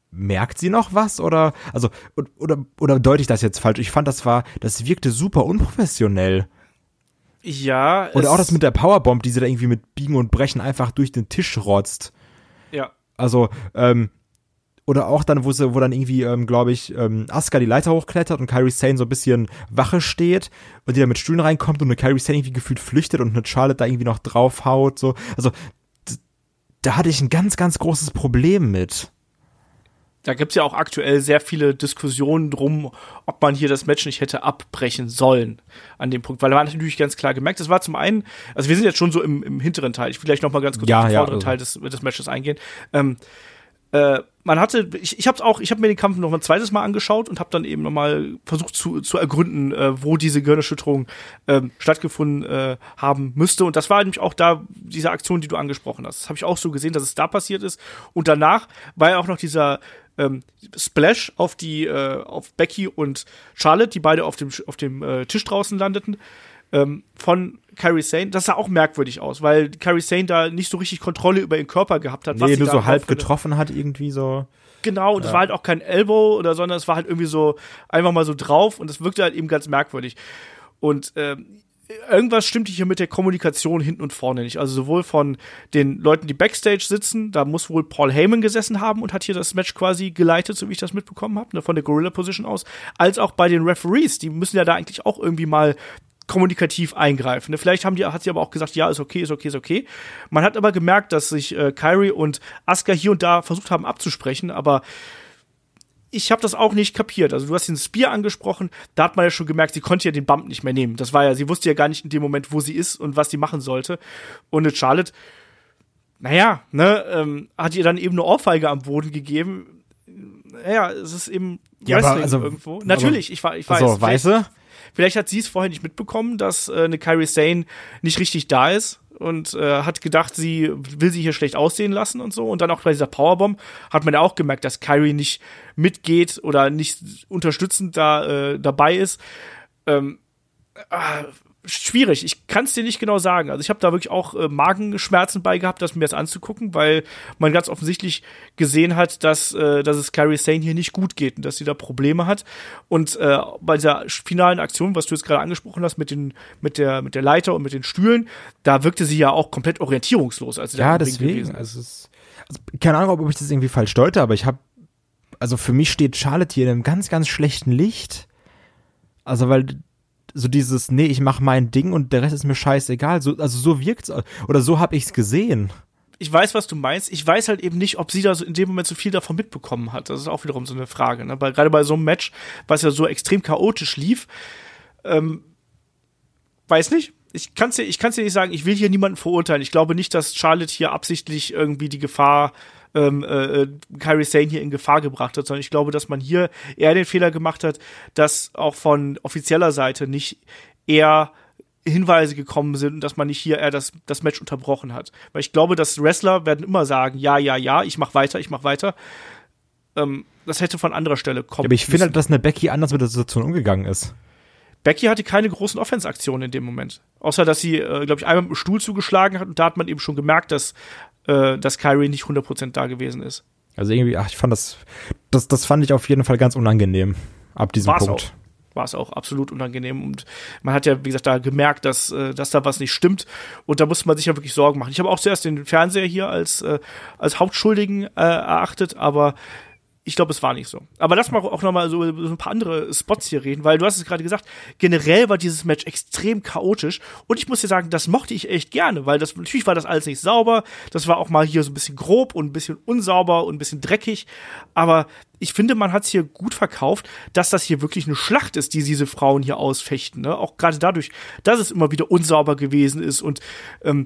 merkt sie noch was oder, also, oder, oder deute ich das jetzt falsch? Ich fand, das war, das wirkte super unprofessionell. Ja. Oder auch das mit der Powerbomb, die sie da irgendwie mit Biegen und Brechen einfach durch den Tisch rotzt. Ja. Also, ähm, oder auch dann, wo sie, wo dann irgendwie, ähm, glaube ich, ähm, Asuka die Leiter hochklettert und Kyrie Sane so ein bisschen Wache steht und die dann mit Stühlen reinkommt und eine Kyrie Sane irgendwie gefühlt flüchtet und eine Charlotte da irgendwie noch draufhaut, so. Also, da hatte ich ein ganz, ganz großes Problem mit. Da gibt's ja auch aktuell sehr viele Diskussionen drum, ob man hier das Match nicht hätte abbrechen sollen an dem Punkt. Weil da war natürlich ganz klar gemerkt, das war zum einen, also wir sind jetzt schon so im, im hinteren Teil, ich will gleich noch mal ganz kurz ja, auf den ja, vorderen also. Teil des, des Matches eingehen. Ähm, äh, man hatte, ich, ich habe auch, ich habe mir den Kampf noch ein zweites Mal angeschaut und habe dann eben noch mal versucht zu, zu ergründen, äh, wo diese Gehirnerschütterung ähm, stattgefunden äh, haben müsste. Und das war nämlich auch da diese Aktion, die du angesprochen hast. Das habe ich auch so gesehen, dass es da passiert ist. Und danach war ja auch noch dieser ähm, Splash auf die äh, auf Becky und Charlotte, die beide auf dem auf dem äh, Tisch draußen landeten ähm, von Carrie Sane. Das sah auch merkwürdig aus, weil Carrie Sane da nicht so richtig Kontrolle über ihren Körper gehabt hat. Nee, nur so halb getroffen hat irgendwie so. Genau, und es war halt auch kein Elbow oder sondern es war halt irgendwie so einfach mal so drauf und es wirkte halt eben ganz merkwürdig. Und ähm, irgendwas stimmte hier mit der Kommunikation hinten und vorne nicht. Also sowohl von den Leuten, die Backstage sitzen, da muss wohl Paul Heyman gesessen haben und hat hier das Match quasi geleitet, so wie ich das mitbekommen habe, ne, von der Gorilla Position aus, als auch bei den Referees, die müssen ja da eigentlich auch irgendwie mal kommunikativ eingreifen. Ne? Vielleicht haben die, hat sie aber auch gesagt, ja, ist okay, ist okay, ist okay. Man hat aber gemerkt, dass sich äh, Kyrie und Asuka hier und da versucht haben abzusprechen, aber ich habe das auch nicht kapiert. Also du hast den Spear angesprochen, da hat man ja schon gemerkt, sie konnte ja den Bump nicht mehr nehmen. Das war ja, sie wusste ja gar nicht in dem Moment, wo sie ist und was sie machen sollte. Und eine Charlotte, naja, ne, ähm, hat ihr dann eben eine Ohrfeige am Boden gegeben. Naja, es ist eben Ja, aber Wrestling also- irgendwo. Natürlich, ich, war, ich weiß. So, weißt du? Vielleicht hat sie es vorher nicht mitbekommen, dass äh, eine Kyrie Sane nicht richtig da ist und äh, hat gedacht, sie will sie hier schlecht aussehen lassen und so. Und dann auch bei dieser Powerbomb hat man ja auch gemerkt, dass Kyrie nicht mitgeht oder nicht unterstützend da äh, dabei ist. Ähm, ah, schwierig. Ich kann es dir nicht genau sagen. Also ich habe da wirklich auch äh, Magenschmerzen bei gehabt, das mir das anzugucken, weil man ganz offensichtlich gesehen hat, dass, äh, dass es Carrie Sane hier nicht gut geht und dass sie da Probleme hat. Und äh, bei dieser finalen Aktion, was du jetzt gerade angesprochen hast, mit, den, mit, der, mit der Leiter und mit den Stühlen, da wirkte sie ja auch komplett orientierungslos, als sie Ja, deswegen. gewesen. Also, es, also keine Ahnung, ob ich das irgendwie falsch deute, aber ich habe, also für mich steht Charlotte hier in einem ganz, ganz schlechten Licht. Also weil so dieses, nee, ich mach mein Ding und der Rest ist mir scheißegal. So, also so wirkt's oder so habe ich's gesehen. ich weiß, was du meinst. Ich weiß halt eben nicht, ob sie da so in dem Moment so viel davon mitbekommen hat. Das ist auch wiederum so eine Frage. Ne? Weil gerade bei so einem Match, was ja so extrem chaotisch lief, ähm, weiß nicht. Ich kann dir, ich kann's dir nicht sagen. Ich will hier niemanden verurteilen. Ich glaube nicht, dass Charlotte hier absichtlich irgendwie die Gefahr ähm, äh, Kyrie Sane hier in Gefahr gebracht hat, sondern ich glaube, dass man hier eher den Fehler gemacht hat, dass auch von offizieller Seite nicht eher Hinweise gekommen sind und dass man nicht hier eher das, das Match unterbrochen hat. Weil ich glaube, dass Wrestler werden immer sagen, ja, ja, ja, ich mach weiter, ich mach weiter. Ähm, das hätte von anderer Stelle kommen Aber ich finde halt, dass eine Becky anders mit der Situation umgegangen ist. Becky hatte keine großen Offensaktionen in dem Moment. Außer, dass sie, äh, glaube ich, einmal mit dem Stuhl zugeschlagen hat und da hat man eben schon gemerkt, dass, äh, dass Kyrie nicht 100% da gewesen ist. Also irgendwie, ach, ich fand das, das, das fand ich auf jeden Fall ganz unangenehm. Ab diesem War's Punkt. War es auch absolut unangenehm und man hat ja, wie gesagt, da gemerkt, dass, äh, dass da was nicht stimmt und da musste man sich ja wirklich Sorgen machen. Ich habe auch zuerst den Fernseher hier als, äh, als Hauptschuldigen äh, erachtet, aber ich glaube, es war nicht so. Aber lass mal auch noch mal so so ein paar andere Spots hier reden, weil du hast es gerade gesagt, generell war dieses Match extrem chaotisch und ich muss dir sagen, das mochte ich echt gerne, weil das natürlich war das alles nicht sauber, das war auch mal hier so ein bisschen grob und ein bisschen unsauber und ein bisschen dreckig, aber ich finde, man hat es hier gut verkauft, dass das hier wirklich eine Schlacht ist, die diese Frauen hier ausfechten. Ne? Auch gerade dadurch, dass es immer wieder unsauber gewesen ist und ähm,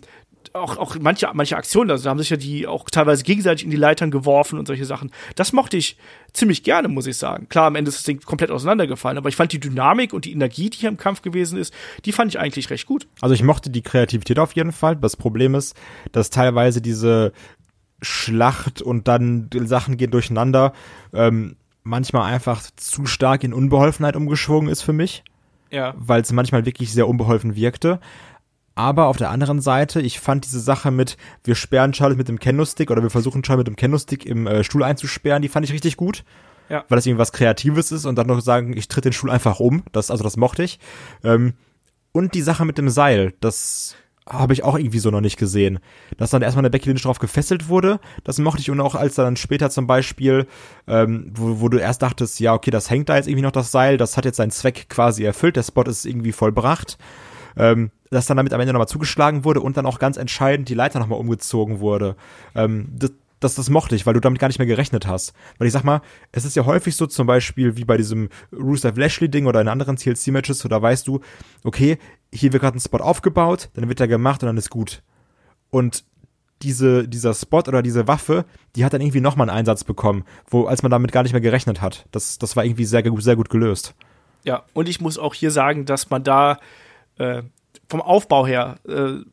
auch, auch manche, manche Aktionen, also da haben sich ja die auch teilweise gegenseitig in die Leitern geworfen und solche Sachen. Das mochte ich ziemlich gerne, muss ich sagen. Klar, am Ende ist das Ding komplett auseinandergefallen, aber ich fand die Dynamik und die Energie, die hier im Kampf gewesen ist, die fand ich eigentlich recht gut. Also ich mochte die Kreativität auf jeden Fall. Das Problem ist, dass teilweise diese Schlacht und dann die Sachen gehen durcheinander, ähm, manchmal einfach zu stark in Unbeholfenheit umgeschwungen ist für mich. Ja. Weil es manchmal wirklich sehr unbeholfen wirkte. Aber auf der anderen Seite, ich fand diese Sache mit, wir sperren Charlotte mit dem Kendo-Stick oder wir versuchen Charlotte mit dem Kendo-Stick im äh, Stuhl einzusperren, die fand ich richtig gut. Ja. Weil das irgendwie was Kreatives ist und dann noch sagen, ich tritt den Stuhl einfach um. Das, also das mochte ich. Ähm, und die Sache mit dem Seil, das habe ich auch irgendwie so noch nicht gesehen. Dass dann erstmal eine Becky Lynch drauf gefesselt wurde, das mochte ich und auch als dann später zum Beispiel, ähm, wo, wo du erst dachtest, ja, okay, das hängt da jetzt irgendwie noch das Seil, das hat jetzt seinen Zweck quasi erfüllt, der Spot ist irgendwie vollbracht. Ähm, dass dann damit am Ende nochmal zugeschlagen wurde und dann auch ganz entscheidend die Leiter nochmal umgezogen wurde. Ähm, das, das, das mochte ich, weil du damit gar nicht mehr gerechnet hast. Weil ich sag mal, es ist ja häufig so zum Beispiel wie bei diesem Rusev Lashley-Ding oder in anderen TLC-Matches, so da weißt du, okay, hier wird gerade ein Spot aufgebaut, dann wird er gemacht und dann ist gut. Und diese, dieser Spot oder diese Waffe, die hat dann irgendwie nochmal einen Einsatz bekommen, wo, als man damit gar nicht mehr gerechnet hat. Das, das war irgendwie sehr, sehr gut gelöst. Ja, und ich muss auch hier sagen, dass man da äh, vom Aufbau her äh,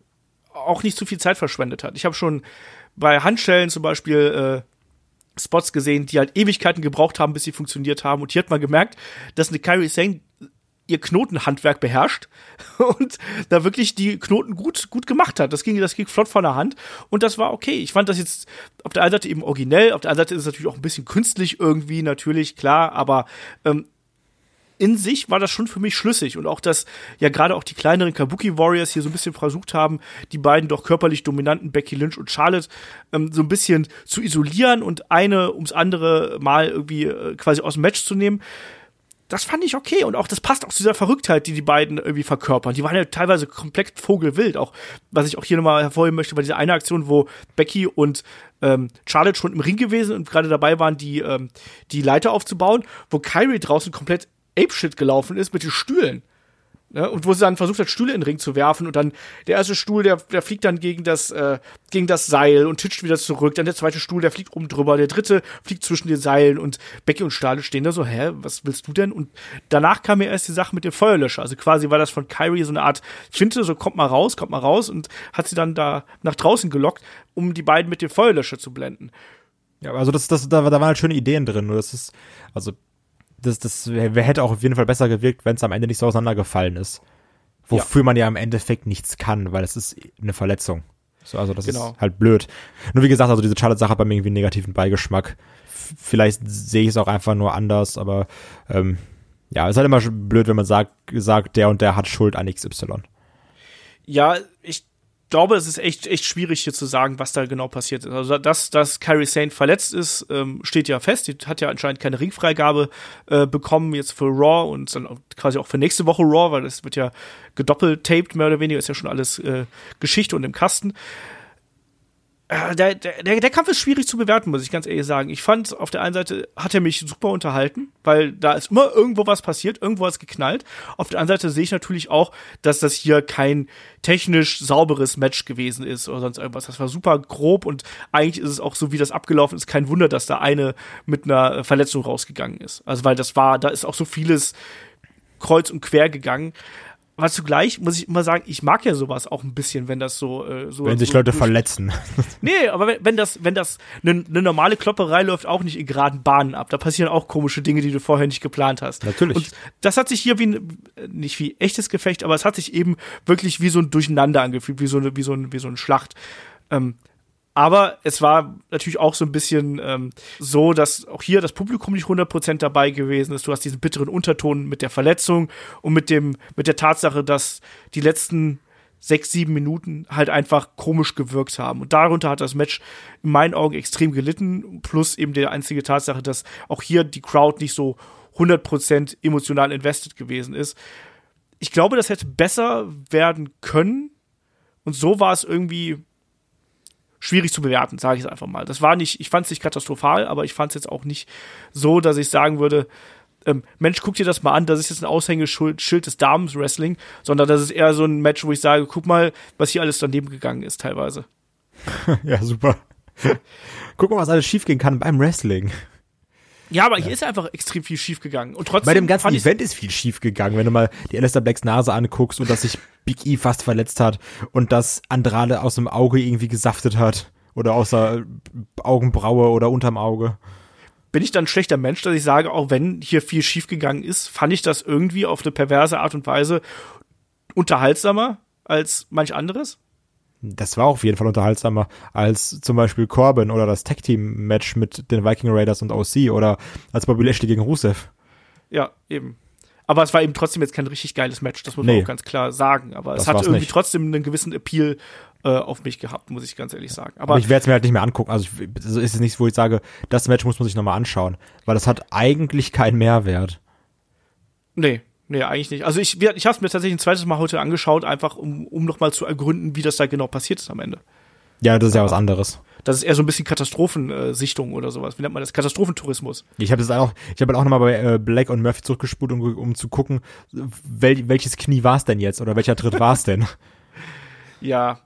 auch nicht zu viel Zeit verschwendet hat. Ich habe schon bei Handschellen zum Beispiel äh, Spots gesehen, die halt Ewigkeiten gebraucht haben, bis sie funktioniert haben. Und hier hat man gemerkt, dass eine Kyrie Sane ihr Knotenhandwerk beherrscht und da wirklich die Knoten gut, gut gemacht hat. Das ging, das ging flott von der Hand und das war okay. Ich fand das jetzt auf der einen Seite eben originell, auf der anderen Seite ist es natürlich auch ein bisschen künstlich irgendwie, natürlich, klar, aber ähm, in sich war das schon für mich schlüssig und auch, dass ja gerade auch die kleineren Kabuki Warriors hier so ein bisschen versucht haben, die beiden doch körperlich dominanten Becky Lynch und Charlotte ähm, so ein bisschen zu isolieren und eine ums andere Mal irgendwie äh, quasi aus dem Match zu nehmen. Das fand ich okay und auch das passt auch zu dieser Verrücktheit, die die beiden irgendwie verkörpern. Die waren ja teilweise komplett vogelwild. Auch was ich auch hier nochmal hervorheben möchte, war diese eine Aktion, wo Becky und ähm, Charlotte schon im Ring gewesen und gerade dabei waren, die ähm, die Leiter aufzubauen, wo Kyrie draußen komplett Apeshit gelaufen ist mit den Stühlen. Ne? Und wo sie dann versucht hat, Stühle in den Ring zu werfen und dann der erste Stuhl, der, der fliegt dann gegen das, äh, gegen das Seil und titscht wieder zurück. Dann der zweite Stuhl, der fliegt oben drüber. Der dritte fliegt zwischen den Seilen und Becky und Stahle stehen da so, hä, was willst du denn? Und danach kam ja erst die Sache mit dem Feuerlöscher. Also quasi war das von Kyrie so eine Art Finte, so kommt mal raus, kommt mal raus und hat sie dann da nach draußen gelockt, um die beiden mit dem Feuerlöscher zu blenden. Ja, also das, das, da, da waren halt schöne Ideen drin. Nur das ist, also das, das hätte auch auf jeden Fall besser gewirkt, wenn es am Ende nicht so auseinandergefallen ist. Wofür ja. man ja im Endeffekt nichts kann, weil es ist eine Verletzung. So, also das genau. ist halt blöd. Nur wie gesagt, also diese Charlotte-Sache hat bei mir irgendwie einen negativen Beigeschmack. Vielleicht sehe ich es auch einfach nur anders, aber ähm, ja, es ist halt immer blöd, wenn man sagt, sagt, der und der hat Schuld an XY. Ja, ich glaube, es ist echt, echt schwierig hier zu sagen, was da genau passiert ist. Also, dass, dass Kyrie Sane verletzt ist, ähm, steht ja fest. Die hat ja anscheinend keine Ringfreigabe äh, bekommen jetzt für Raw und dann quasi auch für nächste Woche Raw, weil das wird ja gedoppelt taped, mehr oder weniger, ist ja schon alles äh, Geschichte und im Kasten. Äh, der, der, der Kampf ist schwierig zu bewerten, muss ich ganz ehrlich sagen. Ich fand, auf der einen Seite hat er mich super unterhalten, weil da ist immer irgendwo was passiert, irgendwo was geknallt. Auf der anderen Seite sehe ich natürlich auch, dass das hier kein technisch sauberes Match gewesen ist oder sonst irgendwas. Das war super grob und eigentlich ist es auch so, wie das abgelaufen ist, kein Wunder, dass da eine mit einer Verletzung rausgegangen ist. Also, weil das war, da ist auch so vieles kreuz und quer gegangen. Aber zugleich muss ich immer sagen, ich mag ja sowas auch ein bisschen, wenn das so äh, so wenn sich so Leute verletzen. Nee, aber wenn, wenn das wenn das eine ne normale Klopperei läuft auch nicht in geraden Bahnen ab. Da passieren auch komische Dinge, die du vorher nicht geplant hast. Natürlich. Und das hat sich hier wie ein, nicht wie echtes Gefecht, aber es hat sich eben wirklich wie so ein Durcheinander angefühlt, wie so eine wie so ein wie so ein Schlacht. Ähm, aber es war natürlich auch so ein bisschen ähm, so, dass auch hier das Publikum nicht 100% dabei gewesen ist. Du hast diesen bitteren Unterton mit der Verletzung und mit dem mit der Tatsache, dass die letzten sechs, sieben Minuten halt einfach komisch gewirkt haben. Und darunter hat das Match in meinen Augen extrem gelitten. Plus eben die einzige Tatsache, dass auch hier die Crowd nicht so 100% emotional invested gewesen ist. Ich glaube, das hätte besser werden können. Und so war es irgendwie schwierig zu bewerten, sage ich es einfach mal. Das war nicht, ich fand es nicht katastrophal, aber ich fand es jetzt auch nicht so, dass ich sagen würde, ähm, Mensch, guck dir das mal an, das ist jetzt ein Aushängeschild des Damen-Wrestling, sondern das ist eher so ein Match, wo ich sage, guck mal, was hier alles daneben gegangen ist teilweise. ja, super. guck mal, was alles schiefgehen kann beim Wrestling. Ja, aber ja. hier ist einfach extrem viel schiefgegangen. Und trotzdem. Bei dem ganzen Event ist viel schiefgegangen, wenn du mal die Alistair Blacks Nase anguckst und dass sich Big E fast verletzt hat und dass Andrade aus dem Auge irgendwie gesaftet hat oder außer Augenbraue oder unterm Auge. Bin ich dann ein schlechter Mensch, dass ich sage, auch wenn hier viel schiefgegangen ist, fand ich das irgendwie auf eine perverse Art und Weise unterhaltsamer als manch anderes? Das war auf jeden Fall unterhaltsamer als zum Beispiel Corbin oder das Tag Team Match mit den Viking Raiders und OC oder als Bobby Lashley gegen Rusev. Ja, eben. Aber es war eben trotzdem jetzt kein richtig geiles Match, das muss Nee. man auch ganz klar sagen. Aber es hat irgendwie nicht. trotzdem einen gewissen Appeal äh, auf mich gehabt, muss ich ganz ehrlich sagen. Aber, Aber ich werde es mir halt nicht mehr angucken. Also ich, also ist es nichts, wo ich sage, das Match muss man sich nochmal anschauen, weil das hat eigentlich keinen Mehrwert. nee, nee, eigentlich nicht. Also ich, ich habe es mir tatsächlich ein zweites Mal heute angeschaut, einfach um, um nochmal zu ergründen, wie das da genau passiert ist am Ende. Ja, das ist ja was anderes. Das ist eher so ein bisschen Katastrophensichtung oder sowas. Wie nennt man das? Katastrophentourismus. Ich habe das auch, ich habe auch nochmal bei äh, Black und Murphy zurückgespult, um, um zu gucken, wel, welches Knie war es denn jetzt oder welcher Tritt war es denn? Ja,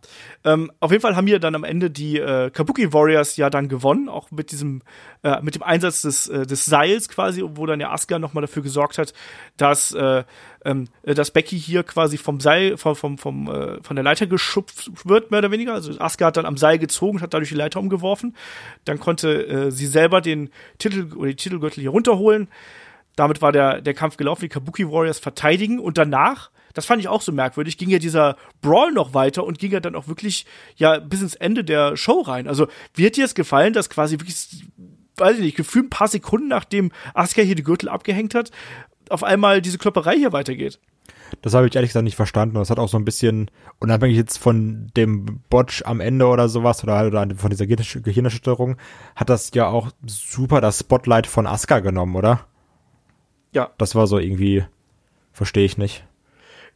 ähm, auf jeden Fall haben hier dann am Ende die äh, Kabuki Warriors ja dann gewonnen, auch mit diesem, äh, mit dem Einsatz des, äh, des Seils quasi, wo dann ja Asuka nochmal dafür gesorgt hat, dass, äh, ähm, äh, dass Becky hier quasi vom Seil, vom, vom, vom, äh, von der Leiter geschupft wird, mehr oder weniger. Also Asuka hat dann am Seil gezogen hat dadurch die Leiter umgeworfen. Dann konnte sie selber den Titel oder die Titelgürtel hier runterholen. Damit war der, der Kampf gelaufen, die Kabuki Warriors verteidigen und danach, das fand ich auch so merkwürdig, ging ja dieser Brawl noch weiter und ging ja dann auch wirklich ja bis ins Ende der Show rein. Also, wird dir es gefallen, dass quasi wirklich, weiß ich nicht, gefühlt ein paar Sekunden nachdem Asuka hier die Gürtel abgehängt hat, auf einmal diese Klopperei hier weitergeht? Das habe ich ehrlich gesagt nicht verstanden. Das hat auch so ein bisschen, unabhängig jetzt von dem Botch am Ende oder sowas, oder, halt- oder von dieser Gehirn- Gehirnerschütterung, hat das ja auch super das Spotlight von Asuka genommen, oder? Ja, Das war so irgendwie, verstehe ich nicht.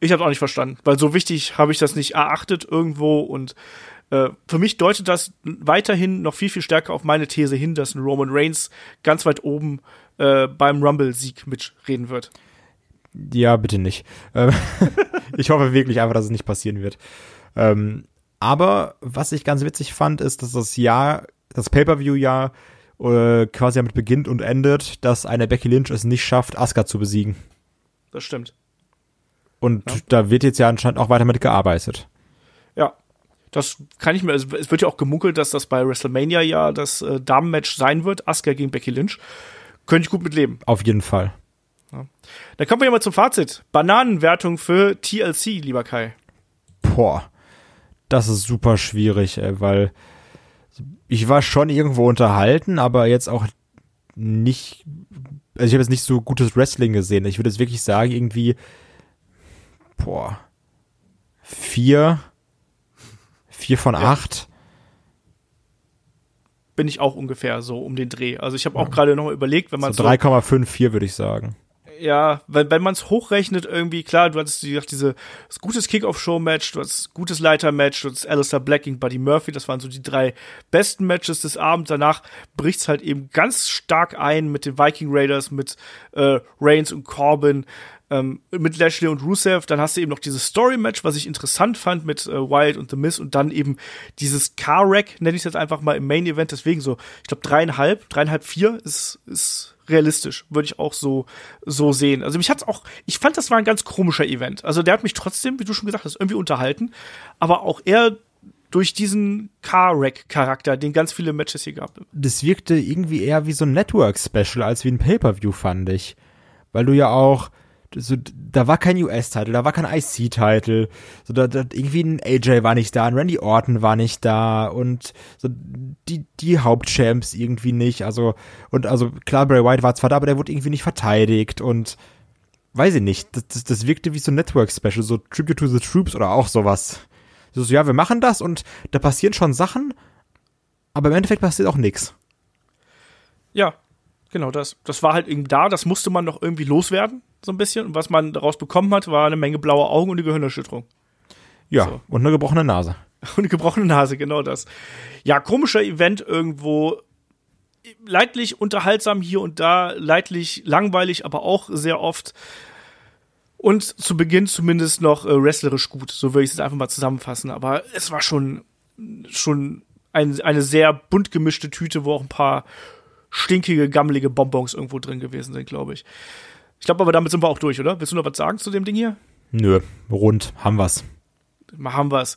Ich habe auch nicht verstanden, weil so wichtig habe ich das nicht erachtet irgendwo und äh, für mich deutet das weiterhin noch viel, viel stärker auf meine These hin, dass ein Roman Reigns ganz weit oben äh, beim Rumble-Sieg mitreden wird. Ja, bitte nicht. Ähm, ich hoffe wirklich einfach, dass es nicht passieren wird. Ähm, aber was ich ganz witzig fand, ist, dass das Jahr, das Pay-Per-View-Jahr äh, quasi damit beginnt und endet, dass eine Becky Lynch es nicht schafft, Asuka zu besiegen. Das stimmt. Und Ja. da wird jetzt ja anscheinend auch weiter mit gearbeitet. Ja. Das kann ich mir, also es wird ja auch gemunkelt, dass das bei WrestleMania ja das äh, Damenmatch sein wird, Asuka gegen Becky Lynch. Könnte ich gut mit leben. Auf jeden Fall. Dann kommen wir ja mal zum Fazit. Bananenwertung für TLC, lieber Kai. Boah, das ist super schwierig, ey, weil ich war schon irgendwo unterhalten, aber jetzt auch nicht, also ich habe jetzt nicht so gutes Wrestling gesehen. Ich würde jetzt wirklich sagen, irgendwie, boah, vier, vier von Ja. acht. Bin ich auch ungefähr so um den Dreh. Also ich habe auch gerade noch mal überlegt, wenn man So 3,54 würde ich sagen. Ja, wenn, wenn man es hochrechnet, irgendwie, klar, du hattest wie gesagt, diese das gutes Kickoff-Show-Match, du hattest gutes Leiter-Match, du hattest Alistair Black gegen Buddy Murphy, das waren so die drei besten Matches des Abends. Danach bricht's halt eben ganz stark ein mit den Viking Raiders, mit äh, Reigns und Corbin, ähm, mit Lashley und Rusev. Dann hast du eben noch dieses Story-Match, was ich interessant fand mit äh, Wyatt und The Miz und dann eben dieses Car-Wreck, nenne ich es jetzt einfach mal im Main-Event. Deswegen so, ich glaube, dreieinhalb, dreieinhalb, vier ist, ist realistisch, würde ich auch so, so sehen. Also mich hat's auch, ich fand, das war ein ganz komischer Event. Also der hat mich trotzdem, wie du schon gesagt hast, irgendwie unterhalten, aber auch eher durch diesen Car-Wreck-Charakter, den ganz viele Matches hier gab. das wirkte irgendwie eher wie so ein Network-Special als wie ein Pay-Per-View, fand ich. Weil du ja auch, so, da war kein US-Title, da war kein IC-Title, so, da, da, irgendwie ein AJ war nicht da, ein Randy Orton war nicht da und so, die, die Hauptchamps irgendwie nicht, also, und also, klar, Bray Wyatt war zwar da, aber der wurde irgendwie nicht verteidigt und, weiß ich nicht, das, das, das wirkte wie so ein Network-Special, so Tribute to the Troops oder auch sowas. So, so, ja, wir machen das und da passieren schon Sachen, aber im Endeffekt passiert auch nix. Ja, genau das. Das war halt eben da, das musste man noch irgendwie loswerden, so ein bisschen. Und was man daraus bekommen hat, war eine Menge blaue Augen und eine Gehirnerschütterung. Ja, So. und eine gebrochene Nase. Und eine gebrochene Nase, genau das. Ja, komischer Event irgendwo. Leidlich unterhaltsam hier und da, leidlich langweilig, aber auch sehr oft. Und zu Beginn zumindest noch äh, wrestlerisch gut. So würde ich es jetzt einfach mal zusammenfassen. Aber es war schon, schon ein, eine sehr bunt gemischte Tüte, wo auch ein paar stinkige, gammelige Bonbons irgendwo drin gewesen sind, glaube ich. Ich glaube aber, damit sind wir auch durch, oder? Willst du noch was sagen zu dem Ding hier? Nö, rund, haben wir's. Haben wir's.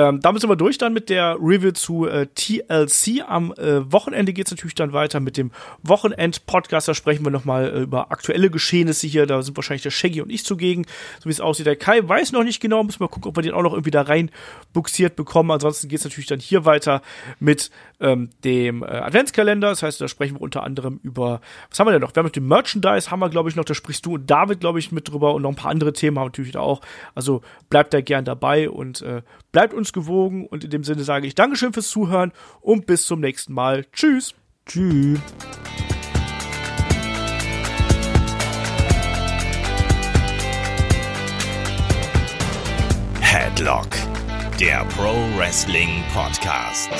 Ähm, damit sind wir durch dann mit der Review zu äh, TLC. Am äh, Wochenende geht's natürlich dann weiter mit dem Wochenend-Podcast. Da sprechen wir nochmal äh, über aktuelle Geschehnisse hier. Da sind wahrscheinlich der Shaggy und ich zugegen, so wie es aussieht. Der Kai weiß noch nicht genau, müssen wir gucken, ob wir den auch noch irgendwie da rein buxiert bekommen. Ansonsten geht's natürlich dann hier weiter mit ähm, dem äh, Adventskalender. Das heißt, da sprechen wir unter anderem über, was haben wir denn noch? Wir haben mit dem Merchandise, haben wir, glaube ich, noch, da sprichst du und David, glaube ich, mit drüber und noch ein paar andere Themen haben wir natürlich da auch. Also bleibt da gern dabei und äh, bleibt uns gewogen. Und in dem Sinne sage ich Dankeschön fürs Zuhören und bis zum nächsten Mal. Tschüss. Tschüss. Headlock, der Pro Wrestling Podcast.